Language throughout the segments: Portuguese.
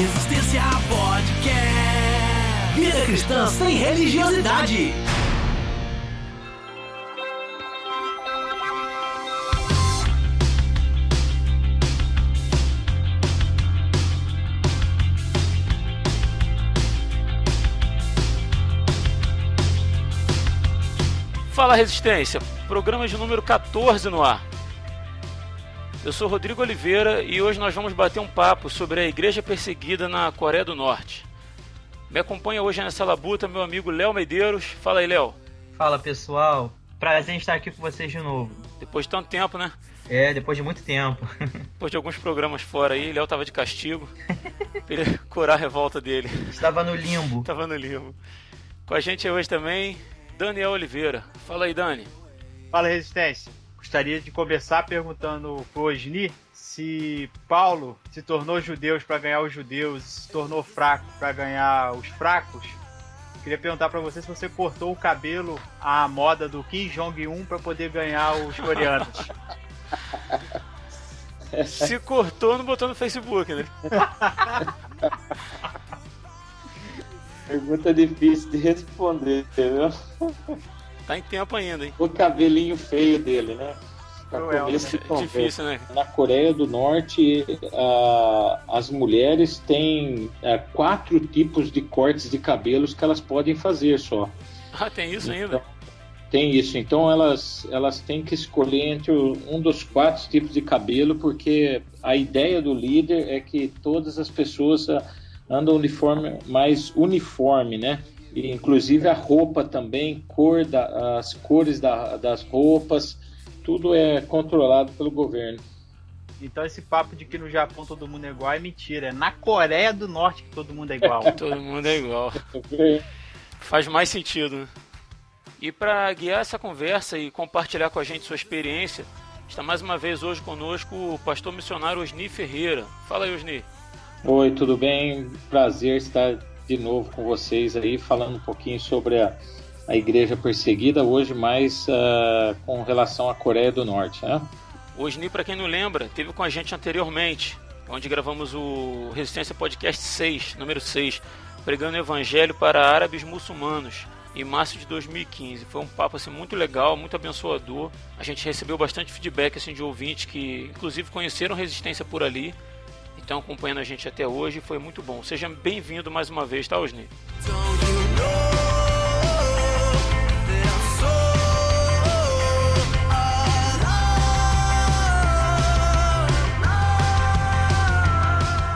Resistência Podcast. Vida cristã sem religiosidade. Fala Resistência, programa de número 14 no ar. Eu sou Rodrigo Oliveira e hoje nós vamos bater um papo sobre a igreja perseguida na Coreia do Norte. Me acompanha hoje nessa labuta meu amigo Léo Medeiros. Fala aí, Léo. Fala pessoal, prazer em estar aqui com vocês de novo. Depois de tanto tempo, né? É, depois de muito tempo. Depois de alguns programas fora aí, Léo tava de castigo. pra ele curar a revolta dele. Estava no limbo. Tava no limbo. Com a gente hoje também, Daniel Oliveira. Fala aí, Dani. Fala, Resistência. Gostaria de começar perguntando pro Osni se Paulo se tornou judeu para ganhar os judeus, se tornou fraco para ganhar os fracos. Queria perguntar para você se você cortou o cabelo à moda do Kim Jong-un para poder ganhar os coreanos. Se cortou, não botou no Facebook, né? Pergunta difícil de responder, entendeu? Tá em tempo ainda, hein? O cabelinho feio dele, né? Pra Cruel, começo de É conversa. difícil, né? Na Coreia do Norte, as mulheres têm ah, quatro tipos de cortes de cabelos que elas podem fazer só. Ah, tem isso ainda? Tem isso. Então elas, elas têm que escolher entre um dos quatro tipos de cabelo, porque a ideia do líder é que todas as pessoas ah, andam uniforme, mais uniforme, né? E, inclusive a roupa também, cor da, as cores da- das roupas, tudo é controlado pelo governo. Então esse papo de que no Japão todo mundo é igual é mentira. É na Coreia do Norte que todo mundo é igual. Todo mundo é igual. Faz mais sentido, né? E para guiar essa conversa e compartilhar com a gente sua experiência, está mais uma vez hoje conosco o pastor missionário Osni Ferreira. Fala aí, Osni. Oi, tudo bem? Prazer estar de novo com vocês aí, falando um pouquinho sobre a, a igreja perseguida, hoje mais ah, com relação à Coreia do Norte, né? O Osni, para quem não lembra, teve com a gente anteriormente, onde gravamos o Resistência Podcast 6, número 6, pregando o evangelho para árabes muçulmanos, em março de 2015. Foi um papo assim muito legal, muito abençoador. A gente recebeu bastante feedback assim de ouvintes que inclusive conheceram Resistência por ali. Então acompanhando a gente até hoje, foi muito bom. Seja bem-vindo mais uma vez, tá, Osni?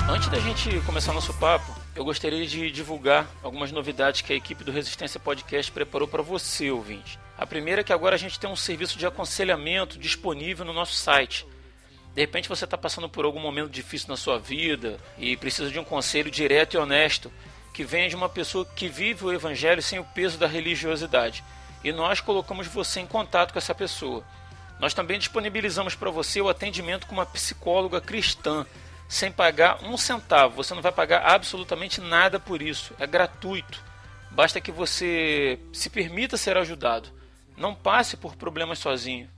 Antes da gente começar nosso papo, eu gostaria de divulgar algumas novidades que a equipe do Resistência Podcast preparou para você, ouvinte. A primeira é que agora a gente tem um serviço de aconselhamento disponível no nosso site. De repente você está passando por algum momento difícil na sua vida e precisa de um conselho direto e honesto que venha de uma pessoa que vive o evangelho sem o peso da religiosidade. E nós colocamos você em contato com essa pessoa. Nós também disponibilizamos para você o atendimento com uma psicóloga cristã, sem pagar um centavo. Você não vai pagar absolutamente nada por isso. É gratuito. Basta que você se permita ser ajudado. Não passe por problemas sozinho.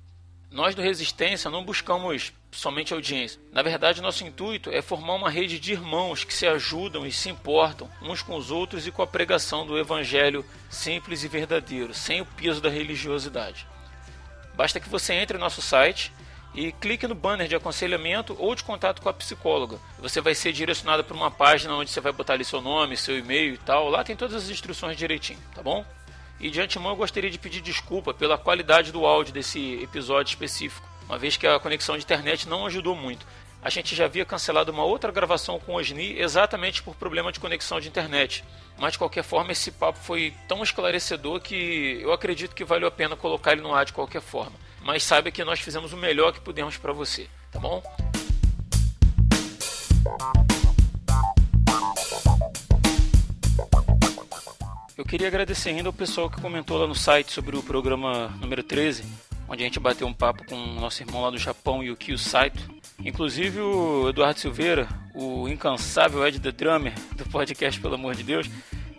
Nós do Resistência não buscamos somente audiência. Na verdade, nosso intuito é formar uma rede de irmãos que se ajudam e se importam uns com os outros e com a pregação do Evangelho simples e verdadeiro, sem o peso da religiosidade. Basta que você entre no nosso site e clique no banner de aconselhamento ou de contato com a psicóloga. Você vai ser direcionado para uma página onde você vai botar ali seu nome, seu e-mail e tal. Lá tem todas as instruções direitinho, tá bom? E de antemão eu gostaria de pedir desculpa pela qualidade do áudio desse episódio específico, uma vez que a conexão de internet não ajudou muito. A gente já havia cancelado uma outra gravação com o Osni exatamente por problema de conexão de internet. Mas de qualquer forma, esse papo foi tão esclarecedor que eu acredito que valeu a pena colocar ele no ar de qualquer forma. Mas saiba que nós fizemos o melhor que pudemos para você, tá bom? Eu queria agradecer ainda ao pessoal que comentou lá no site sobre o programa número 13, onde a gente bateu um papo com o nosso irmão lá do Japão, Yukio Saito. Inclusive o Eduardo Silveira, o incansável Ed The Drummer do podcast Pelo Amor de Deus,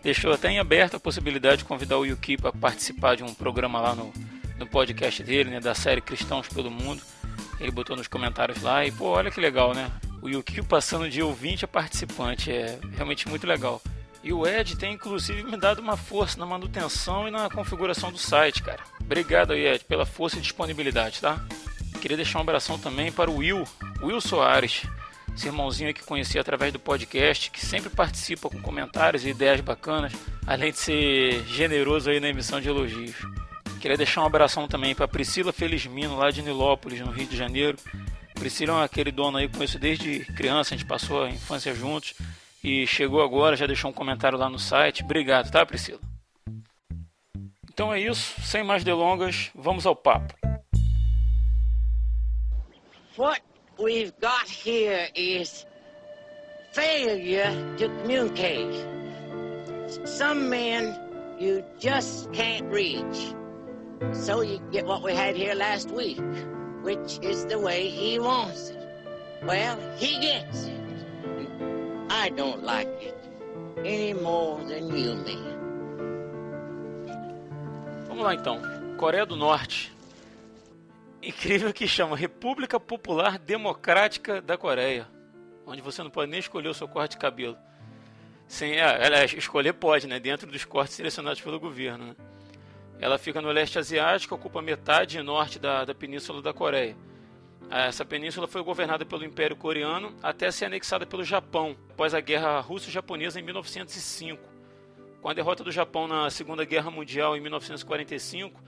deixou até em aberto a possibilidade de convidar o Yuki para participar de um programa lá no, no podcast dele, né, da série Cristãos pelo Mundo. Ele botou nos comentários lá e, pô, olha que legal, né? o Yukio passando de ouvinte a participante. É realmente muito legal. E o Ed tem inclusive me dado uma força na manutenção e na configuração do site, cara. Obrigado aí, Ed, pela força e disponibilidade, tá? Queria deixar um abração também para o Will, Will Soares, esse irmãozinho que conheci através do podcast, que sempre participa com comentários e ideias bacanas, além de ser generoso aí na emissão de elogios. Queria deixar um abração também para Priscila Felizmino, lá de Nilópolis, no Rio de Janeiro. Priscila é aquele dono aí, conheço desde criança, a gente passou a infância juntos e chegou agora, já deixou um comentário lá no site. Obrigado, tá, Priscila? Então é isso, sem mais delongas, vamos ao papo. What we've got here is failure to communicate. Some men you just can't reach. So you get what we had here last week, which is the way he wants it. Well, he gets it. I don't like it any more than you, man. Vamos lá então. Coreia do Norte. Incrível que chama República Popular Democrática da Coreia, onde você não pode nem escolher o seu corte de cabelo. Sem, é, escolher pode, né? Dentro dos cortes selecionados pelo governo. Né? Ela fica no leste asiático, ocupa metade norte da, da península da Coreia. Essa península foi governada pelo Império Coreano até ser anexada pelo Japão, após a Guerra Russo-Japonesa em 1905. Com a derrota do Japão na Segunda Guerra Mundial em 1945,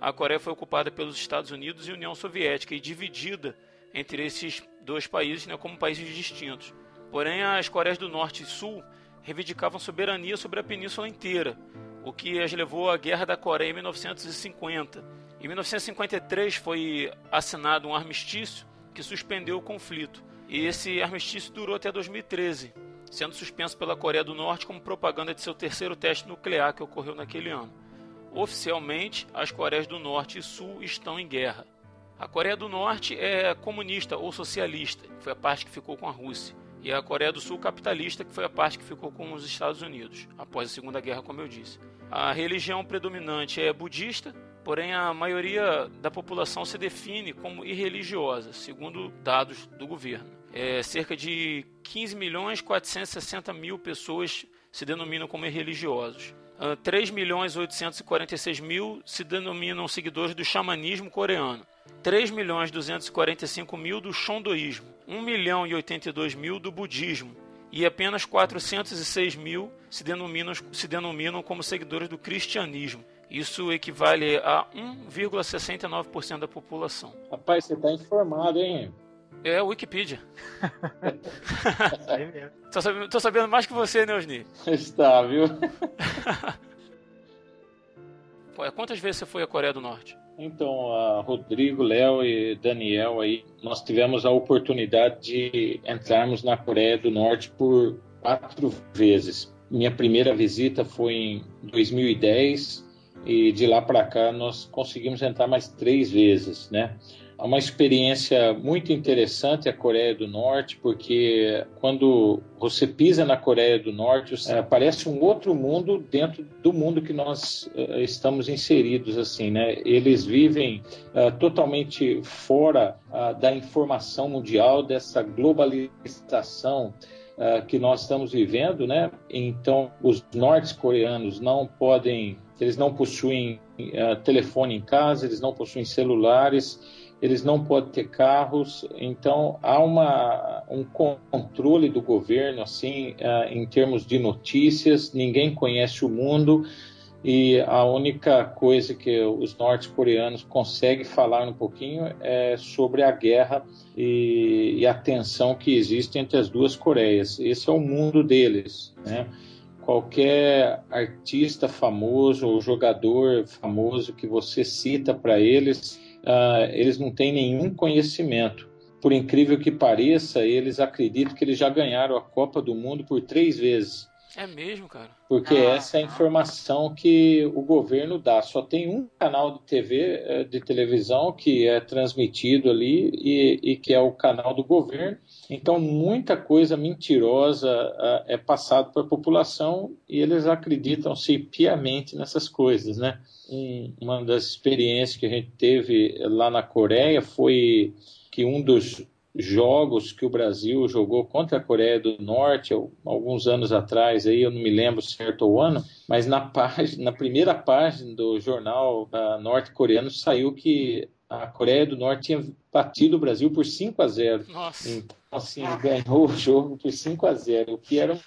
a Coreia foi ocupada pelos Estados Unidos e União Soviética e dividida entre esses dois países né, como países distintos. Porém, as Coreias do Norte e Sul reivindicavam soberania sobre a península inteira, o que as levou à Guerra da Coreia em 1950. Em 1953 foi assinado um armistício que suspendeu o conflito. E esse armistício durou até 2013, sendo suspenso pela Coreia do Norte como propaganda de seu terceiro teste nuclear que ocorreu naquele ano. Oficialmente, as Coreias do Norte e Sul estão em guerra. A Coreia do Norte é comunista ou socialista, que foi a parte que ficou com a Rússia, e a Coreia do Sul capitalista, que foi a parte que ficou com os Estados Unidos, após a Segunda Guerra, como eu disse. A religião predominante é budista, porém a maioria da população se define como irreligiosa, segundo dados do governo. É, cerca de 15 milhões 460 mil pessoas se denominam como irreligiosos. Uh, ah, 3 milhões 846 mil se denominam seguidores do xamanismo coreano. 3 milhões 245 mil do shondoísmo. 1 milhão e 82 mil do budismo e apenas 406 mil se denominam, se denominam como seguidores do cristianismo. Isso equivale a 1,69% da população. Rapaz, você está informado, hein? É a Wikipedia. tô, sabendo, tô sabendo mais que você, né, Osni? Está, viu? Pô, quantas vezes você foi à Coreia do Norte? Então, a Rodrigo, Léo e Daniel aí, nós tivemos a oportunidade de entrarmos na Coreia do Norte por quatro vezes. Minha primeira visita foi em 2010 e de lá para cá nós conseguimos entrar mais três vezes, né? É uma experiência muito interessante a Coreia do Norte, porque quando você pisa na Coreia do Norte, é, parece um outro mundo dentro do mundo que nós é, estamos inseridos, assim, né? Eles vivem é, totalmente fora da informação mundial, dessa globalização que nós estamos vivendo, né? Então, os norte-coreanos não podem, eles não possuem telefone em casa, eles não possuem celulares, eles não podem ter carros, então há uma, um controle do governo assim uh, em termos de notícias, ninguém conhece o mundo e a única coisa que os norte-coreanos conseguem falar um pouquinho é sobre a guerra e, e, a tensão que existe entre as duas Coreias. Esse é o mundo deles, né? Qualquer artista famoso ou jogador famoso que você cita para eles, uh, eles não têm nenhum conhecimento. Por incrível que pareça, eles acreditam que eles já ganharam a Copa do Mundo por três vezes. É mesmo, cara? Porque ah, essa é a informação que o governo dá. Só tem um canal de TV, eh, de televisão, que é transmitido ali e, e que é o canal do governo. Então, muita coisa mentirosa uh, é passada para a população e eles acreditam-se piamente nessas coisas, né? Um, uma das experiências que a gente teve lá na Coreia foi que um dos jogos que o Brasil jogou contra a Coreia do Norte alguns anos atrás, aí eu não me lembro certo o ano, mas na, página, na primeira página do jornal uh, norte-coreano saiu que a Coreia do Norte tinha batido o Brasil por 5 a 0. Nossa. Então, assim, ganhou o jogo por 5 a 0, o que era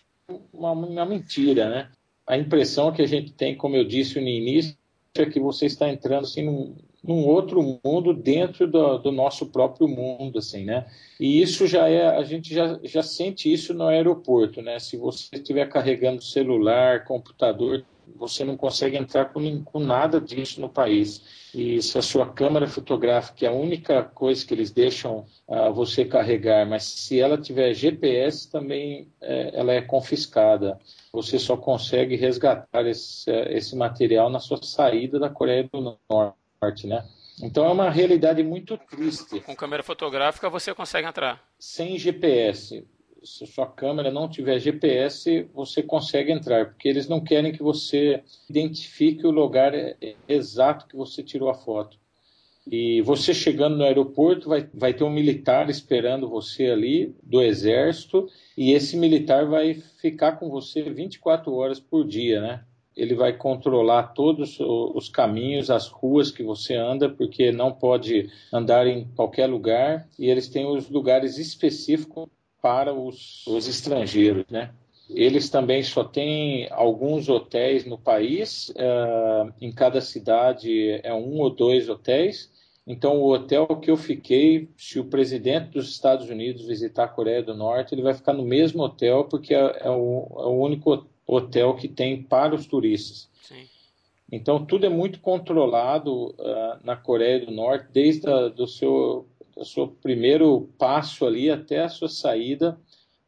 uma, uma mentira, né? A impressão que a gente tem, como eu disse no início, é que você está entrando assim, num, num outro mundo dentro do, do, nosso próprio mundo, assim, né? E isso já é, a gente já, já sente isso no aeroporto, né? Se você estiver carregando celular, computador, você não consegue entrar com, com nada disso no país. E se a sua câmera fotográfica é a única coisa que eles deixam uh, você carregar, mas se ela tiver GPS, também é, ela é confiscada. Você só consegue resgatar esse, esse material na sua saída da Coreia do Norte, né? Então é uma realidade muito triste. Com câmera fotográfica você consegue entrar? Sem GPS se sua câmera não tiver GPS, você consegue entrar, porque eles não querem que você identifique o lugar exato que você tirou a foto. E você chegando no aeroporto, vai, vai ter um militar esperando você ali, do exército, e esse militar vai ficar com você 24 horas por dia, né? Ele vai controlar todos os caminhos, as ruas que você anda, porque não pode andar em qualquer lugar, e eles têm os lugares específicos para os, os estrangeiros, né? Eles também só têm alguns hotéis no país, uh, em cada cidade é um ou dois hotéis. Então, o hotel que eu fiquei, se o presidente dos Estados Unidos visitar a Coreia do Norte, ele vai ficar no mesmo hotel, porque é, é, o, é o, único hotel que tem para os turistas. Sim. Então, tudo é muito controlado uh, na Coreia do Norte, desde a, do seu o seu primeiro passo ali até a sua saída,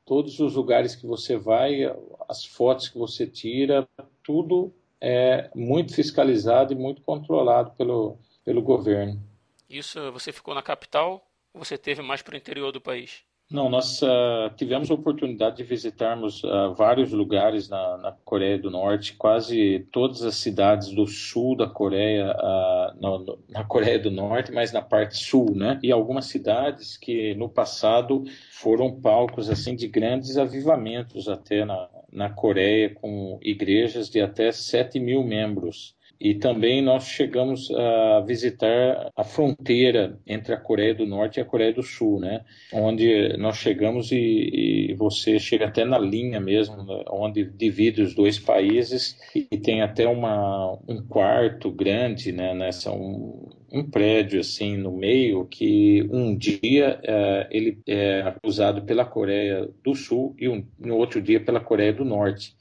todos os lugares que você vai, as fotos que você tira, tudo é muito fiscalizado e muito controlado pelo, pelo governo. Isso você ficou na capital ou você teve mais para o interior do país? Não, nós uh, tivemos a oportunidade de visitarmos uh, vários lugares na, na, Coreia do Norte, quase todas as cidades do sul da Coreia, uh, no, na Coreia do Norte, mas na parte sul, né? E algumas cidades que no passado foram palcos assim de grandes avivamentos até na, na Coreia, com igrejas de até 7 mil membros. E também nós chegamos a visitar a fronteira entre a Coreia do Norte e a Coreia do Sul, né? Onde nós chegamos e, e você chega até na linha mesmo, né? onde divide os dois países e tem até uma, um quarto grande, né? Nessa um, um prédio assim no meio que um dia é, ele é usado pela Coreia do Sul e um, no outro dia pela Coreia do Norte.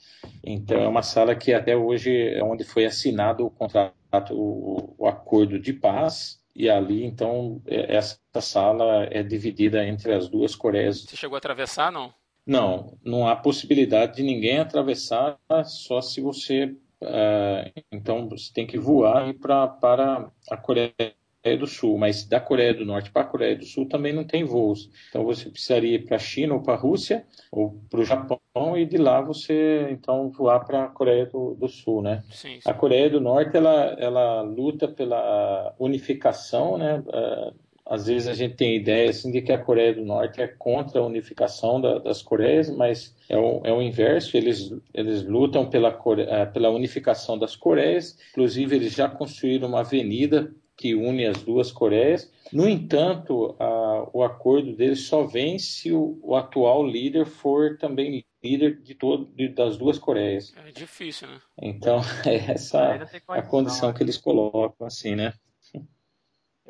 Então é uma sala que até hoje é onde foi assinado o contrato, o, o acordo de paz. E ali, então, é, essa sala é dividida entre as duas Coreias. Você chegou a atravessar, não? Não, não há possibilidade de ninguém atravessar, só se você. Uh, então, você tem que voar pra, para a Coreia Coreia do Sul, mas da Coreia do Norte para a Coreia do Sul também não tem voos. Então você precisaria ir para a China ou para a Rússia ou para o Japão e de lá você então voar para a Coreia do, do, Sul, né? Sim, sim. A Coreia do Norte ela, ela luta pela unificação, né? Uh, às vezes a gente tem ideia assim de que a Coreia do Norte é contra a unificação da, das Coreias, mas é o, é o inverso. Eles, eles lutam pela, eh, pela unificação das Coreias. Inclusive eles já construíram uma avenida que une as duas Coreias. No entanto, a, o acordo deles só vem se o, o, atual líder for também líder de todo, de, das duas Coreias. É difícil, né? Então, é essa a condição que eles colocam, assim, né?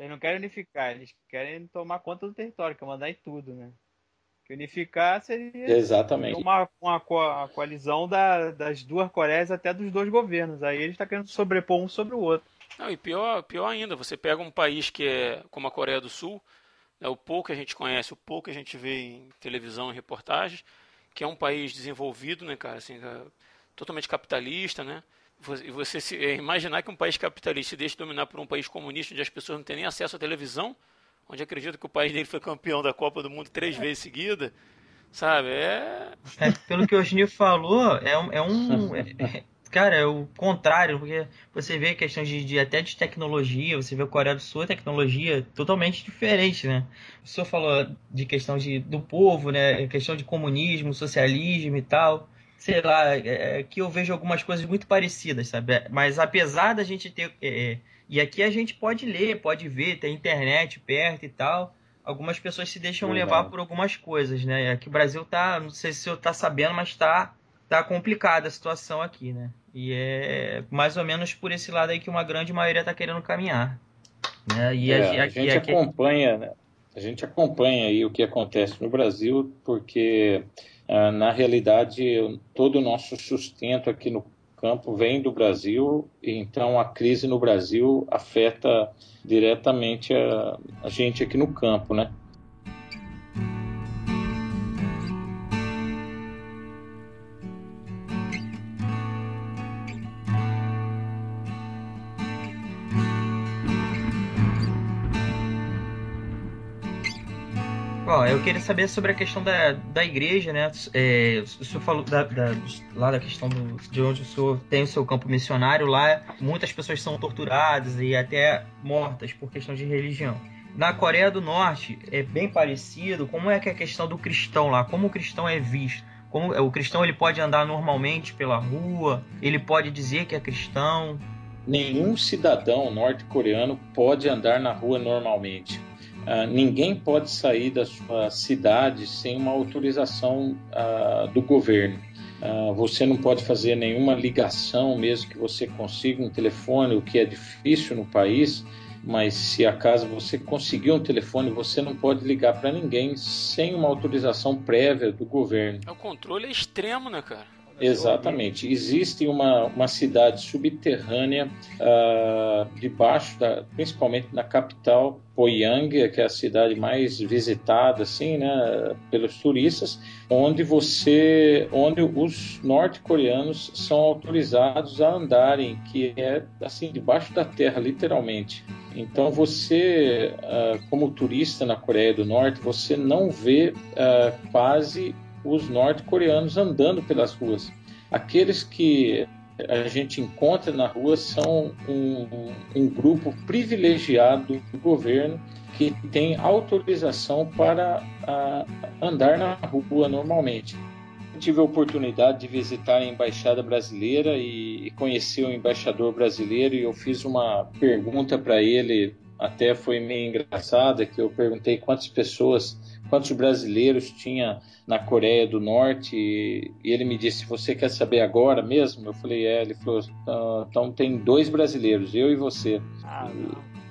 Eles não querem unificar, eles querem tomar conta do território, quer mandar em tudo, né? Que unificar seria Exatamente. uma, uma, uma coalizão da, das duas Coreias até dos dois governos. Aí eles estão tá querendo sobrepor um sobre o outro. Não, e pior, pior ainda, você pega um país que é como a Coreia do Sul, né, o pouco que a gente conhece, o pouco que a gente vê em televisão e reportagens, que é um país desenvolvido, né, cara, assim, é totalmente capitalista, né? E você se, é, imaginar que um país capitalista se deixa dominar por um país comunista onde as pessoas não têm nem acesso à televisão, onde acredito que o país dele foi campeão da Copa do Mundo três vezes seguida, sabe? É... é pelo que o Osni falou, é um, é um é, Cara, é o contrário, porque você vê questões de, de, até de tecnologia, você vê a Coreia do Sul, a tecnologia totalmente diferente, né? O senhor falou de questão de, do povo, né? Questão de comunismo, socialismo e tal. Sei lá, é, é que eu vejo algumas coisas muito parecidas, sabe? Mas apesar da gente ter. É, e aqui a gente pode ler, pode ver, tem internet perto e tal. Algumas pessoas se deixam levar por algumas coisas, né? Aqui o Brasil tá, não sei se o senhor tá sabendo, mas tá, tá complicada a situação aqui, né? E é mais ou menos por esse lado aí que uma grande maioria está querendo caminhar. Né? E é, a, a, gente acompanha, né? a gente acompanha aí o que acontece no Brasil, porque na realidade todo o nosso sustento aqui no campo vem do Brasil, então a crise no Brasil afeta diretamente a, a gente aqui no campo, né? Queria saber sobre a questão da, da igreja, né? É, o senhor falou da, da, lá da questão do, de onde o senhor tem o seu campo missionário. Lá, muitas pessoas são torturadas e até mortas por questão de religião. Na Coreia do Norte é bem parecido. Como é que é a questão do cristão lá? Como o cristão é visto? Como o cristão ele pode andar normalmente pela rua? Ele pode dizer que é cristão? Nenhum cidadão norte-coreano pode andar na rua normalmente Uh, ninguém pode sair da sua cidade sem uma autorização uh, do governo. Uh, você não pode fazer nenhuma ligação, mesmo que você consiga um telefone, o que é difícil no país. Mas se acaso você conseguir um telefone, você não pode ligar para ninguém sem uma autorização prévia do governo. O controle é extremo, né, cara? Exatamente. Existe uma, uma cidade subterrânea uh, debaixo da, principalmente na capital Poyang, que é a cidade mais visitada assim, né, pelos turistas, onde você, onde os norte-coreanos são autorizados a andarem, que é assim debaixo da terra, literalmente. Então você, uh, como turista na Coreia do Norte, você não vê uh, quase os norte-coreanos andando pelas ruas. Aqueles que a gente encontra na rua são um, um grupo privilegiado do governo que tem autorização para a, andar na rua normalmente. Eu tive a oportunidade de visitar a embaixada brasileira e, e conhecer o embaixador brasileiro e eu fiz uma pergunta para ele, até foi meio engraçada, que eu perguntei quantas pessoas quantos brasileiros tinha na Coreia do Norte? E, ele me disse você quer saber agora mesmo? Eu falei é. Ele falou ah, então tem dois brasileiros eu e você. Ah,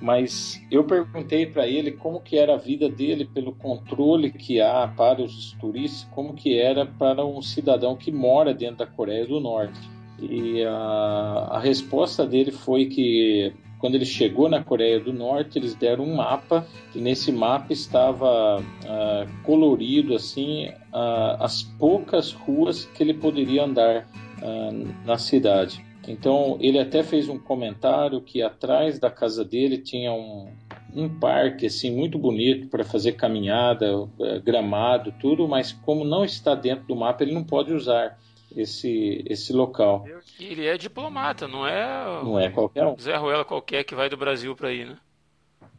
mas eu perguntei para ele como que era a vida dele pelo controle que há para os turistas como que era para um cidadão que mora dentro da Coreia do Norte. E a, a resposta dele foi que quando ele chegou na Coreia do Norte, eles deram um mapa e nesse mapa estava uh, colorido assim uh, as poucas ruas que ele poderia andar uh, na cidade. Então ele até fez um comentário que atrás da casa dele tinha um, um parque assim muito bonito para fazer caminhada, eh, gramado, tudo, mas como não está dentro do mapa, ele não pode usar esse, esse local. Ele é diplomata, não é. Não é qualquer um. Zé Ruela qualquer que vai do Brasil para aí, né?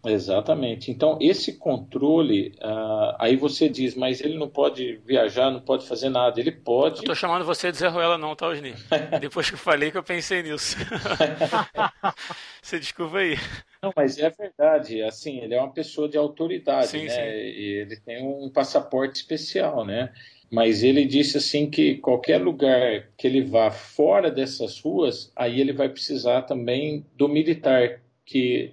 Exatamente. Então, esse controle, uh, aí você diz, mas ele não pode viajar, não pode fazer nada. Ele pode. Não tô chamando você de Zé Ruela, não, tá, Osni? Depois que eu falei que eu pensei nisso. você desculpa aí. Não, mas é verdade. Assim, ele é uma pessoa de autoridade, sim, né? Sim. E ele tem um passaporte especial, né? Mas ele disse assim que qualquer lugar que ele vá fora dessas ruas, aí ele vai precisar também do militar, que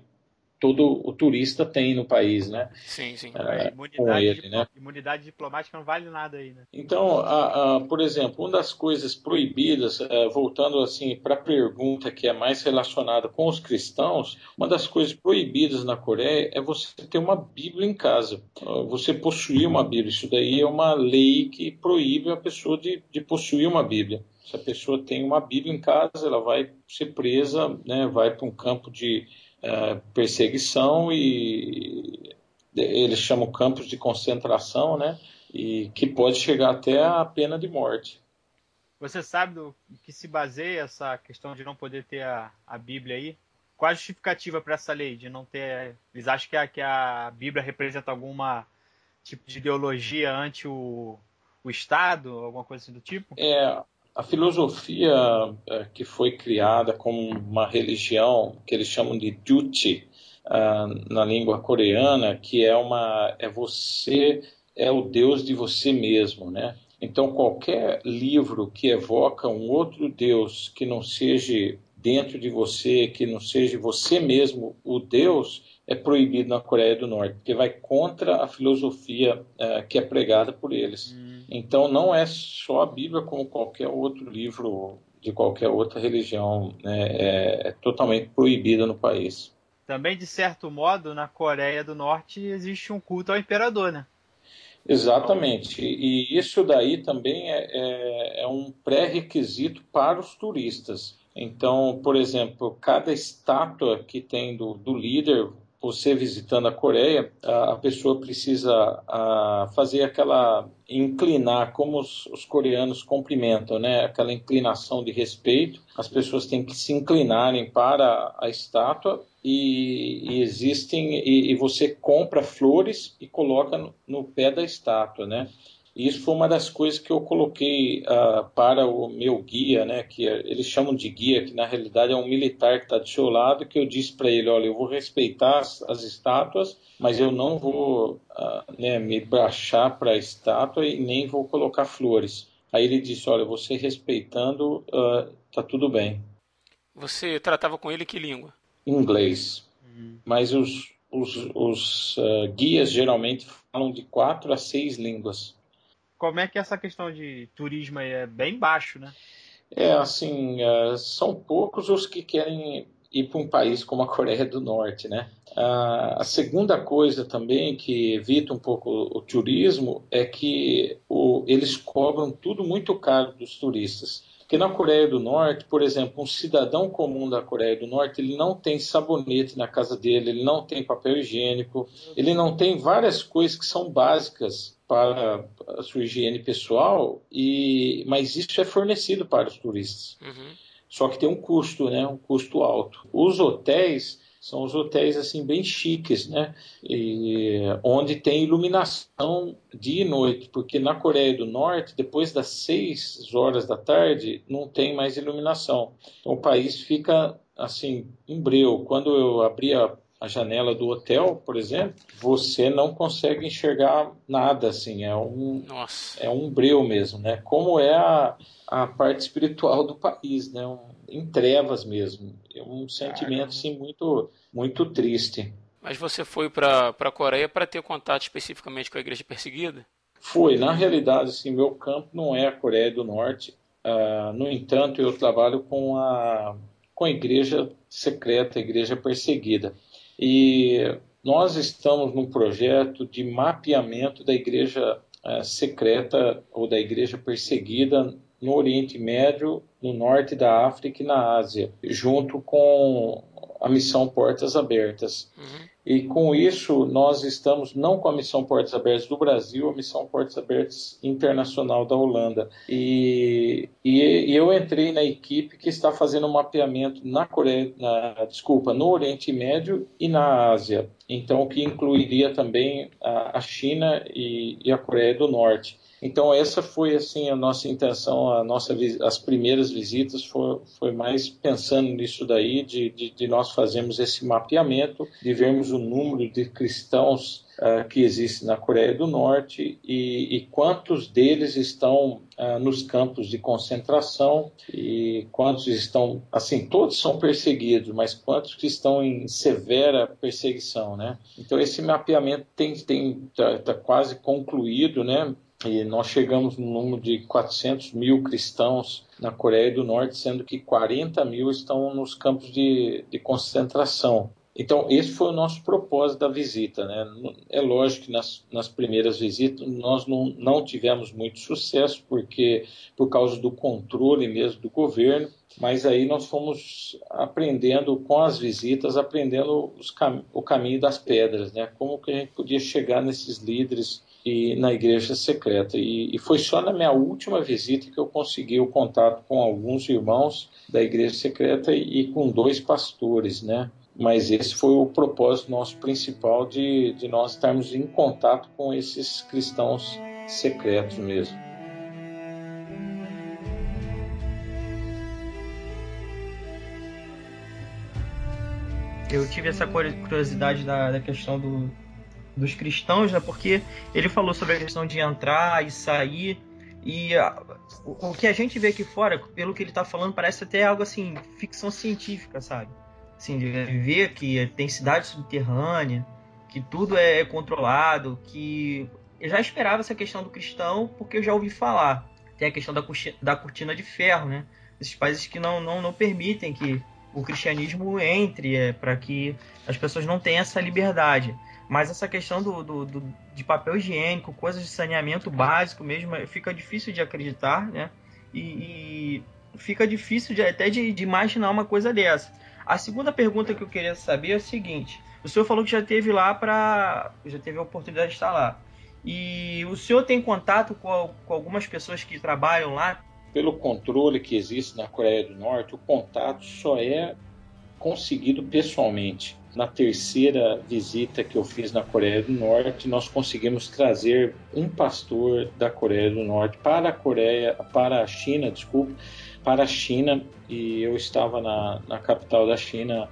todo o turista tem no país, né? Sim, sim. É, imunidade, ele, né? imunidade diplomática não vale nada aí, né? Então, a, a, por exemplo, uma das coisas proibidas, é, voltando assim para a pergunta que é mais relacionada com os cristãos, uma das coisas proibidas na Coreia é você ter uma Bíblia em casa, você possuir uma Bíblia. Isso daí é uma lei que proíbe a pessoa de, de possuir uma Bíblia. Se a pessoa tem uma Bíblia em casa, ela vai ser presa, né, vai para um campo de é, perseguição e eles chamam campos de concentração, né? E que pode chegar até a pena de morte. Você sabe do que se baseia essa questão de não poder ter a, a Bíblia aí? Qual a justificativa para essa lei de não ter? Eles acham que a, que a Bíblia representa alguma tipo de ideologia ante o, o Estado, alguma coisa assim do tipo? É, a filosofia é, que foi criada como uma religião que eles chamam de duty uh, na língua coreana, que é uma é você é o Deus de você mesmo, né? Então qualquer livro que evoca um outro Deus que não seja dentro de você, que não seja você mesmo o Deus, é proibido na Coreia do Norte, porque vai contra a filosofia uh, que é pregada por eles. Hum. Então não é só a Bíblia como qualquer outro livro de qualquer outra religião, né, é, é totalmente proibida no país. Também, de certo modo, na Coreia do Norte existe um culto ao imperador, né? Exatamente. E isso daí também é, é, é um pré-requisito para os turistas. Então, por exemplo, cada estátua que tem do, do líder você visitando a Coreia, a, pessoa precisa a, fazer aquela inclinar, como os, os, coreanos cumprimentam, né? Aquela inclinação de respeito. As pessoas têm que se inclinarem para a estátua e, e existem e, e, você compra flores e coloca no, no pé da estátua, né? Isso foi uma das coisas que eu coloquei uh, para o meu guia, né, que é, eles chamam de guia, que na realidade é um militar que está do seu lado, que eu disse para ele, olha, eu vou respeitar as, as estátuas, mas eu não vou uh, né, me baixar para a estátua e nem vou colocar flores. Aí ele disse, olha, você respeitando, uh, tá tudo bem. Você tratava com ele que língua? Inglês. Uhum. Mas os, os, os guias geralmente falam de quatro a seis línguas como é que essa questão de turismo aí é bem baixo, né? É, assim, uh, são poucos os que querem ir para um país como a Coreia do Norte, né? A segunda coisa também que evita um pouco o, turismo é que o, eles cobram tudo muito caro dos turistas. Porque na Coreia do Norte, por exemplo, um cidadão comum da Coreia do Norte, ele não tem sabonete na casa dele, ele não tem papel higiênico, ele não tem várias coisas que são básicas para a sua higiene pessoal, e, mas isso é fornecido para os turistas. Uhum. Só que tem um custo, né? Um custo alto. Os hotéis são os hotéis assim bem chiques, né? E, onde tem iluminação dia e noite, porque na Coreia do Norte, depois das 6 horas da tarde, não tem mais iluminação. Então o país fica assim, em breu. Quando eu abri a a janela do hotel, por exemplo, você não consegue enxergar nada, assim, é um, Nossa. é um breu mesmo, né? Como é a, a parte espiritual do país, né? Um, em trevas mesmo, é um sentimento, assim, muito, muito triste. Mas você foi para a Coreia para ter contato especificamente com a igreja perseguida? Foi, na realidade, assim, meu campo não é a Coreia do Norte, uh, no entanto, eu trabalho com a, com a igreja secreta, a igreja perseguida. E nós estamos num projeto de mapeamento da igreja uh, secreta ou da igreja perseguida no Oriente Médio, no norte da África e na Ásia, junto com a missão Portas Abertas. Uhum. E com isso, nós estamos não com a Missão Portas Abertas do Brasil, a Missão Portas Abertas Internacional da Holanda. E, e, e eu entrei na equipe que está fazendo um mapeamento na Coreia, na, desculpa, no Oriente Médio e na Ásia. Então, que incluiria também a, a China e, e a Coreia do Norte. Então essa foi assim a nossa intenção, a nossa as primeiras visitas foi, foi mais pensando nisso daí, de, de, de nós fazermos esse mapeamento, de vermos o número de cristãos uh, que existe na Coreia do Norte e, e quantos deles estão uh, nos campos de concentração e quantos estão, assim, todos são perseguidos, mas quantos que estão em severa perseguição, né? Então esse mapeamento tem tem tá, tá quase concluído, né? E nós chegamos no número de 400 mil cristãos na Coreia do Norte, sendo que 40 mil estão nos campos de, de concentração. Então, esse foi o nosso propósito da visita. Né? É lógico que nas, nas primeiras visitas nós não, não tivemos muito sucesso, porque por causa do controle mesmo do governo, mas aí nós fomos aprendendo com as visitas, aprendendo cam o caminho das pedras, né? como que a gente podia chegar nesses líderes e na igreja secreta. E, e, foi só na minha última visita que eu consegui o contato com alguns irmãos da igreja secreta e, e com dois pastores, né? Mas esse foi o propósito nosso principal de, de nós estarmos em contato com esses cristãos secretos mesmo. Eu tive essa curiosidade da, da questão do, dos cristãos, né? Porque ele falou sobre a questão de entrar e sair. E a, o, o, que a gente vê aqui fora, pelo que ele está falando, parece até algo assim, ficção científica, sabe? Assim, de ver que tem cidade subterrânea, que tudo é controlado, que eu já esperava essa questão do cristão porque eu já ouvi falar. Tem a questão da, da cortina de ferro, né? Esses países que não, não, não permitem que o cristianismo entre, é, para que as pessoas não tenham essa liberdade. Mas essa questão do, do, do, de papel higiênico, coisas de saneamento básico mesmo, fica difícil de acreditar, né? E, e fica difícil de, até de, de, imaginar uma coisa dessa. A segunda pergunta que eu queria saber é a seguinte: o senhor falou que já teve lá para. já teve a oportunidade de estar lá. E o senhor tem contato com, com algumas pessoas que trabalham lá? Pelo controle que existe na Coreia do Norte, o contato só é conseguido pessoalmente na terceira visita que eu fiz na Coreia do Norte, nós conseguimos trazer um pastor da Coreia do Norte para a Coreia, para a China, desculpa, para a China, e eu estava na, na capital da China,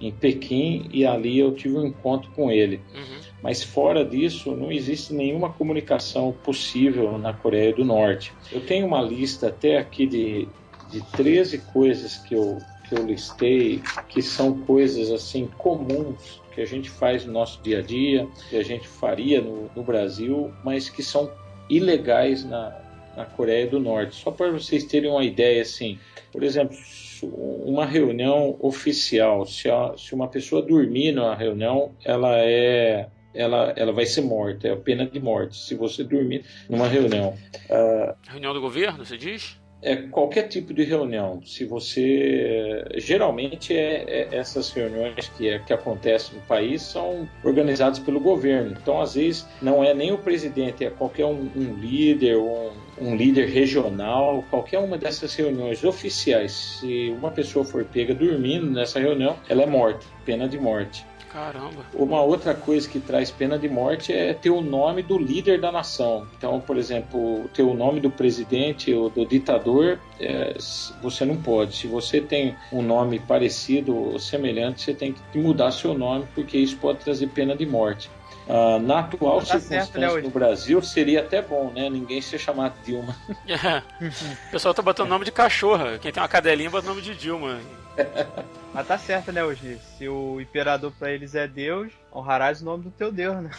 em Pequim, e ali eu tive um encontro com ele. Uhum. Mas fora disso, não existe nenhuma comunicação possível na Coreia do Norte. Eu tenho uma lista até aqui de, de 13 coisas que eu que eu listei, que são coisas assim comuns que a gente faz no nosso dia a dia, que a gente faria no, no Brasil, mas que são ilegais na, na Coreia do Norte. Só para vocês terem uma ideia, assim, por exemplo, uma reunião oficial, se, a, se uma pessoa dormir na reunião, ela é ela, ela vai ser morta, é a pena de morte, se você dormir numa reunião. Uh, reunião do governo, você diz? É qualquer tipo de reunião. Se você geralmente é, é, essas reuniões que, é, que acontecem no país são organizadas pelo governo. Então às vezes não é nem o presidente, é qualquer um, um líder, um, um, líder regional, qualquer uma dessas reuniões oficiais. Se uma pessoa for pega dormindo nessa reunião, ela é morta, pena de morte. Caramba. Uma outra coisa que traz pena de morte é ter o nome do líder da nação. Então, por exemplo, ter o nome do presidente ou do ditador, é, você não pode. Se você tem um nome parecido ou semelhante, você tem que mudar seu nome, porque isso pode trazer pena de morte. Uh, na atual tá circunstância certo, né, no Brasil seria até bom, né? Ninguém ser chamado Dilma. É. o pessoal tá botando nome de cachorra. Quem tem uma cadelinha bota nome de Dilma. Mas tá certo, né, hoje? Se o imperador para eles é Deus, honrarás o nome do teu Deus, né?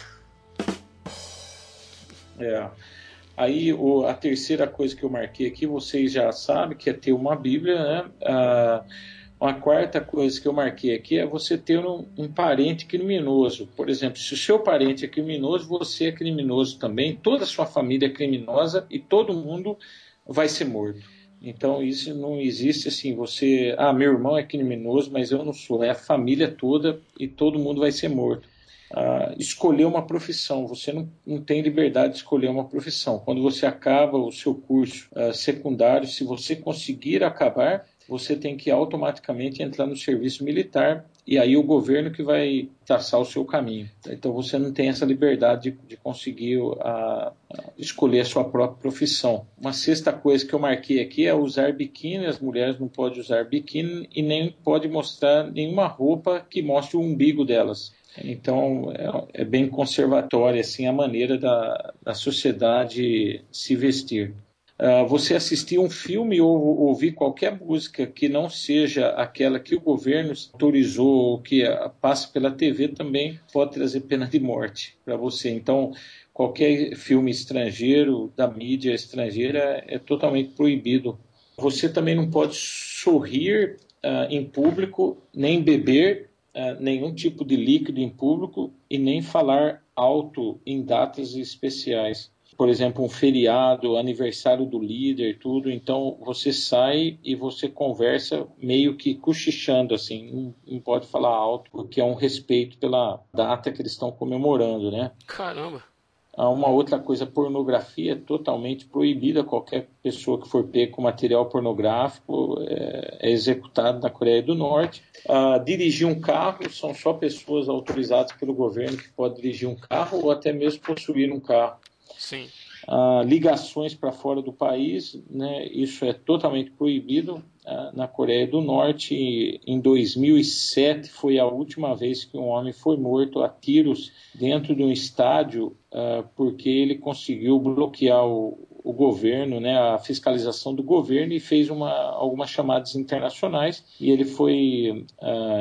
É. Aí o, a terceira coisa que eu marquei aqui, vocês já sabem, que é ter uma Bíblia, né? Ah, uma quarta coisa que eu marquei aqui é você ter um, um, parente criminoso. Por exemplo, se o seu parente é criminoso, você é criminoso também, toda a sua família é criminosa e todo mundo vai ser morto. Então isso não existe assim, você, ah, meu irmão é criminoso, mas eu não sou, é a família toda e todo mundo vai ser morto. Ah, escolher uma profissão, você não, não tem liberdade de escolher uma profissão. Quando você acaba o seu curso ah, secundário, se você conseguir acabar, você tem que automaticamente entrar no serviço militar e aí o governo que vai traçar o seu caminho. Então você não tem essa liberdade de, de conseguir a, a escolher a sua própria profissão. Uma sexta coisa que eu marquei aqui é usar biquíni. As mulheres não podem usar biquíni e nem pode mostrar nenhuma roupa que mostre o umbigo delas. Então é, é bem conservatória assim a maneira da, da sociedade se vestir. Uh, você assistir um filme ou ouvir qualquer música que não seja aquela que o governo autorizou ou que uh, passe pela TV também pode trazer pena de morte para você. Então, qualquer filme estrangeiro, da mídia estrangeira, é totalmente proibido. Você também não pode sorrir uh, em público, nem beber nenhum tipo de líquido em público e nem falar alto em datas especiais por exemplo, um feriado, aniversário do líder, tudo. Então você sai e você conversa meio que cochichando, assim, não, não, pode falar alto, porque é um respeito pela data que eles estão comemorando, né? Caramba! Uma outra coisa, pornografia é totalmente proibida. Qualquer pessoa que for pego com material pornográfico é, é executado na Coreia do Norte. Ah, dirigir um carro são só pessoas autorizadas pelo governo que podem dirigir um carro ou até mesmo possuir um carro. Sim. Ah, ligações para fora do país, né, isso é totalmente proibido ah, na Coreia do Norte. Em 2007 foi a última vez que um homem foi morto a tiros dentro de um estádio ah, porque ele conseguiu bloquear o, o governo, né, a fiscalização do governo e fez uma, algumas chamadas internacionais e ele foi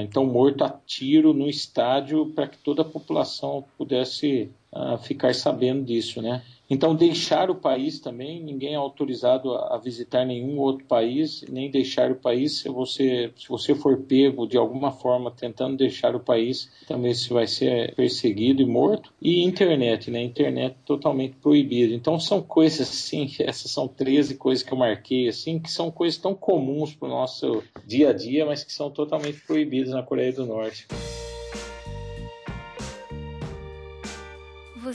então morto a tiro no estádio para que toda a população pudesse ficar sabendo disso, né? Então, deixar o país também, ninguém é autorizado a, visitar nenhum outro país, nem deixar o país. Se você, se você for pego de alguma forma tentando deixar o país, também você vai ser perseguido e morto. E internet, né? Internet totalmente proibido. Então, são coisas assim, essas são 13 coisas que eu marquei, assim, que são coisas tão comuns para o nosso dia a dia, mas que são totalmente proibidas na Coreia do Norte.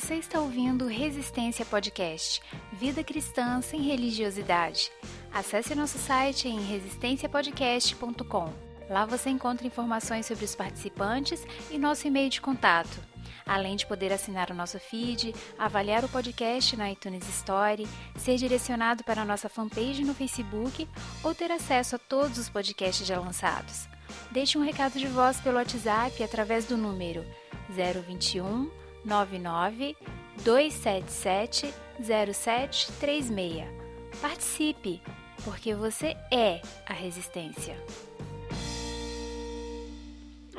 Você está ouvindo Resistência Podcast, Vida Cristã sem Religiosidade. Acesse nosso site em resistenciapodcast.com. Lá você encontra informações sobre os participantes e nosso e-mail de contato. Além de poder assinar o nosso feed, avaliar o podcast na iTunes Store, ser direcionado para a nossa fanpage no Facebook ou ter acesso a todos os podcasts já lançados. Deixe um recado de voz pelo WhatsApp através do número 021 99 277 0736. Participe, porque você é a resistência.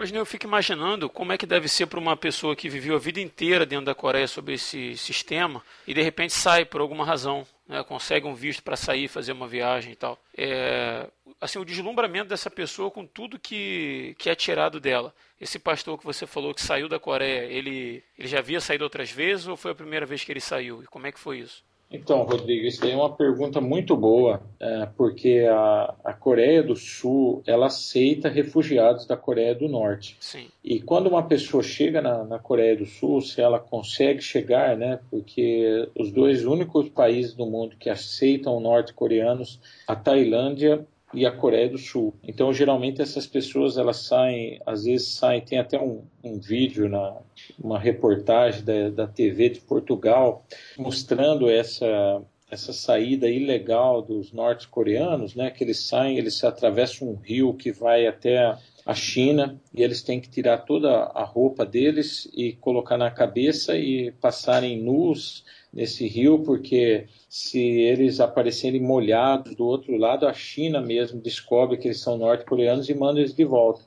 Hoje eu fico imaginando como é que deve ser para uma pessoa que viveu a vida inteira dentro da Coreia sobre esse sistema e de repente sai por alguma razão, né, consegue um visto para sair, fazer uma viagem e tal. É, assim, o deslumbramento dessa pessoa com tudo que, que é tirado dela. Esse pastor que você falou que saiu da Coreia, ele, ele já havia saído outras vezes ou foi a primeira vez que ele saiu? E como é que foi isso? Então, Rodrigo, isso é uma pergunta muito boa, é, porque a, a, Coreia do Sul ela aceita refugiados da Coreia do Norte. Sim. E quando uma pessoa chega na, na, Coreia do Sul, se ela consegue chegar, né, porque os dois únicos países do mundo que aceitam norte-coreanos, a Tailândia e a Coreia do Sul. Então, geralmente essas pessoas elas saem, às vezes saem, tem até um, um vídeo na uma reportagem da, da TV de Portugal mostrando essa essa saída ilegal dos norte-coreanos, né, que eles saem, eles atravessam um rio que vai até a China e eles têm que tirar toda a roupa deles e colocar na cabeça e passarem nus nesse rio, porque se eles aparecerem molhados do outro lado, a China mesmo descobre que eles são norte-coreanos e manda eles de volta.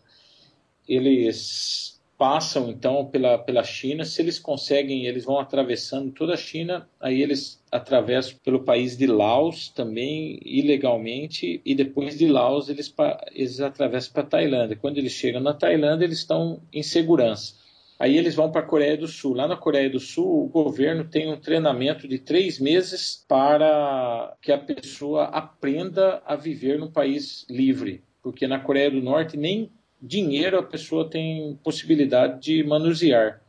Eles passam então pela, pela China, se eles conseguem, eles vão atravessando toda a China, aí eles atravessam pelo país de Laos também ilegalmente e depois de Laos eles, eles atravessam para a Tailândia. Quando eles chegam na Tailândia, eles estão em segurança. Aí eles vão para a Coreia do Sul. Lá na Coreia do Sul, o governo tem um treinamento de três meses para que a pessoa aprenda a viver num país livre. Porque na Coreia do Norte nem dinheiro a pessoa tem possibilidade de manusear.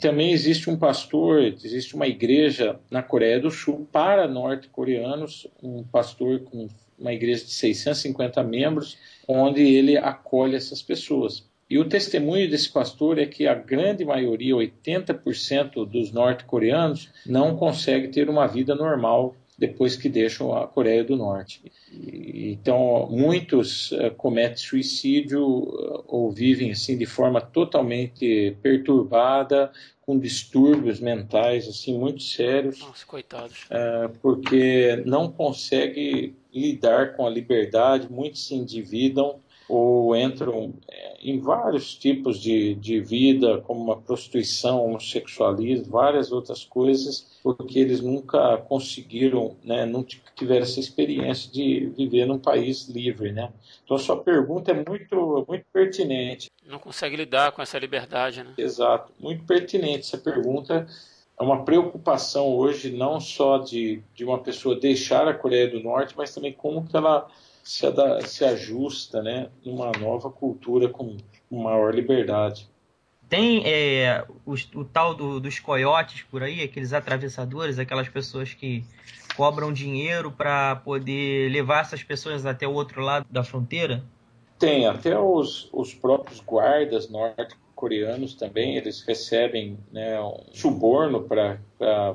Também existe um pastor, existe uma igreja na Coreia do Sul para norte-coreanos, um pastor com uma igreja de 650 membros, onde ele acolhe essas pessoas. E o testemunho desse pastor é que a grande maioria, 80% dos norte-coreanos, não consegue ter uma vida normal depois que deixam a Coreia do Norte. Então, muitos uh, cometem suicídio uh, ou vivem assim de forma totalmente perturbada, com distúrbios mentais assim muito sérios. Nossa, coitados. Uh, porque não consegue lidar com a liberdade, muitos se endividam ou entram é, em vários tipos de, de vida, como uma prostituição, homossexualismo, várias outras coisas, porque eles nunca conseguiram, né, não tiveram essa experiência de viver num país livre, né? Então a sua pergunta é muito, muito pertinente. Não consegue lidar com essa liberdade, né? Exato, muito pertinente essa pergunta. É uma preocupação hoje não só de, de uma pessoa deixar a Coreia do Norte, mas também como que ela se, se ajusta né, numa nova cultura com, maior liberdade. Tem é, os, o tal do, dos coiotes por aí, aqueles atravessadores, aquelas pessoas que cobram dinheiro para poder levar essas pessoas até o outro lado da fronteira? Tem, até os, os próprios guardas norte-coreanos também, eles recebem né, um suborno para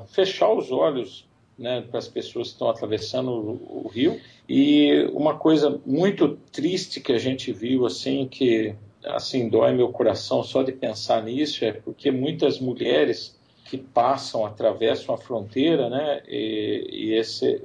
fechar os olhos né, para as pessoas que estão atravessando o, o, rio. E uma coisa muito triste que a gente viu, assim, que assim dói meu coração só de pensar nisso, é porque muitas mulheres que passam, atravessam a fronteira, né, e, e esse,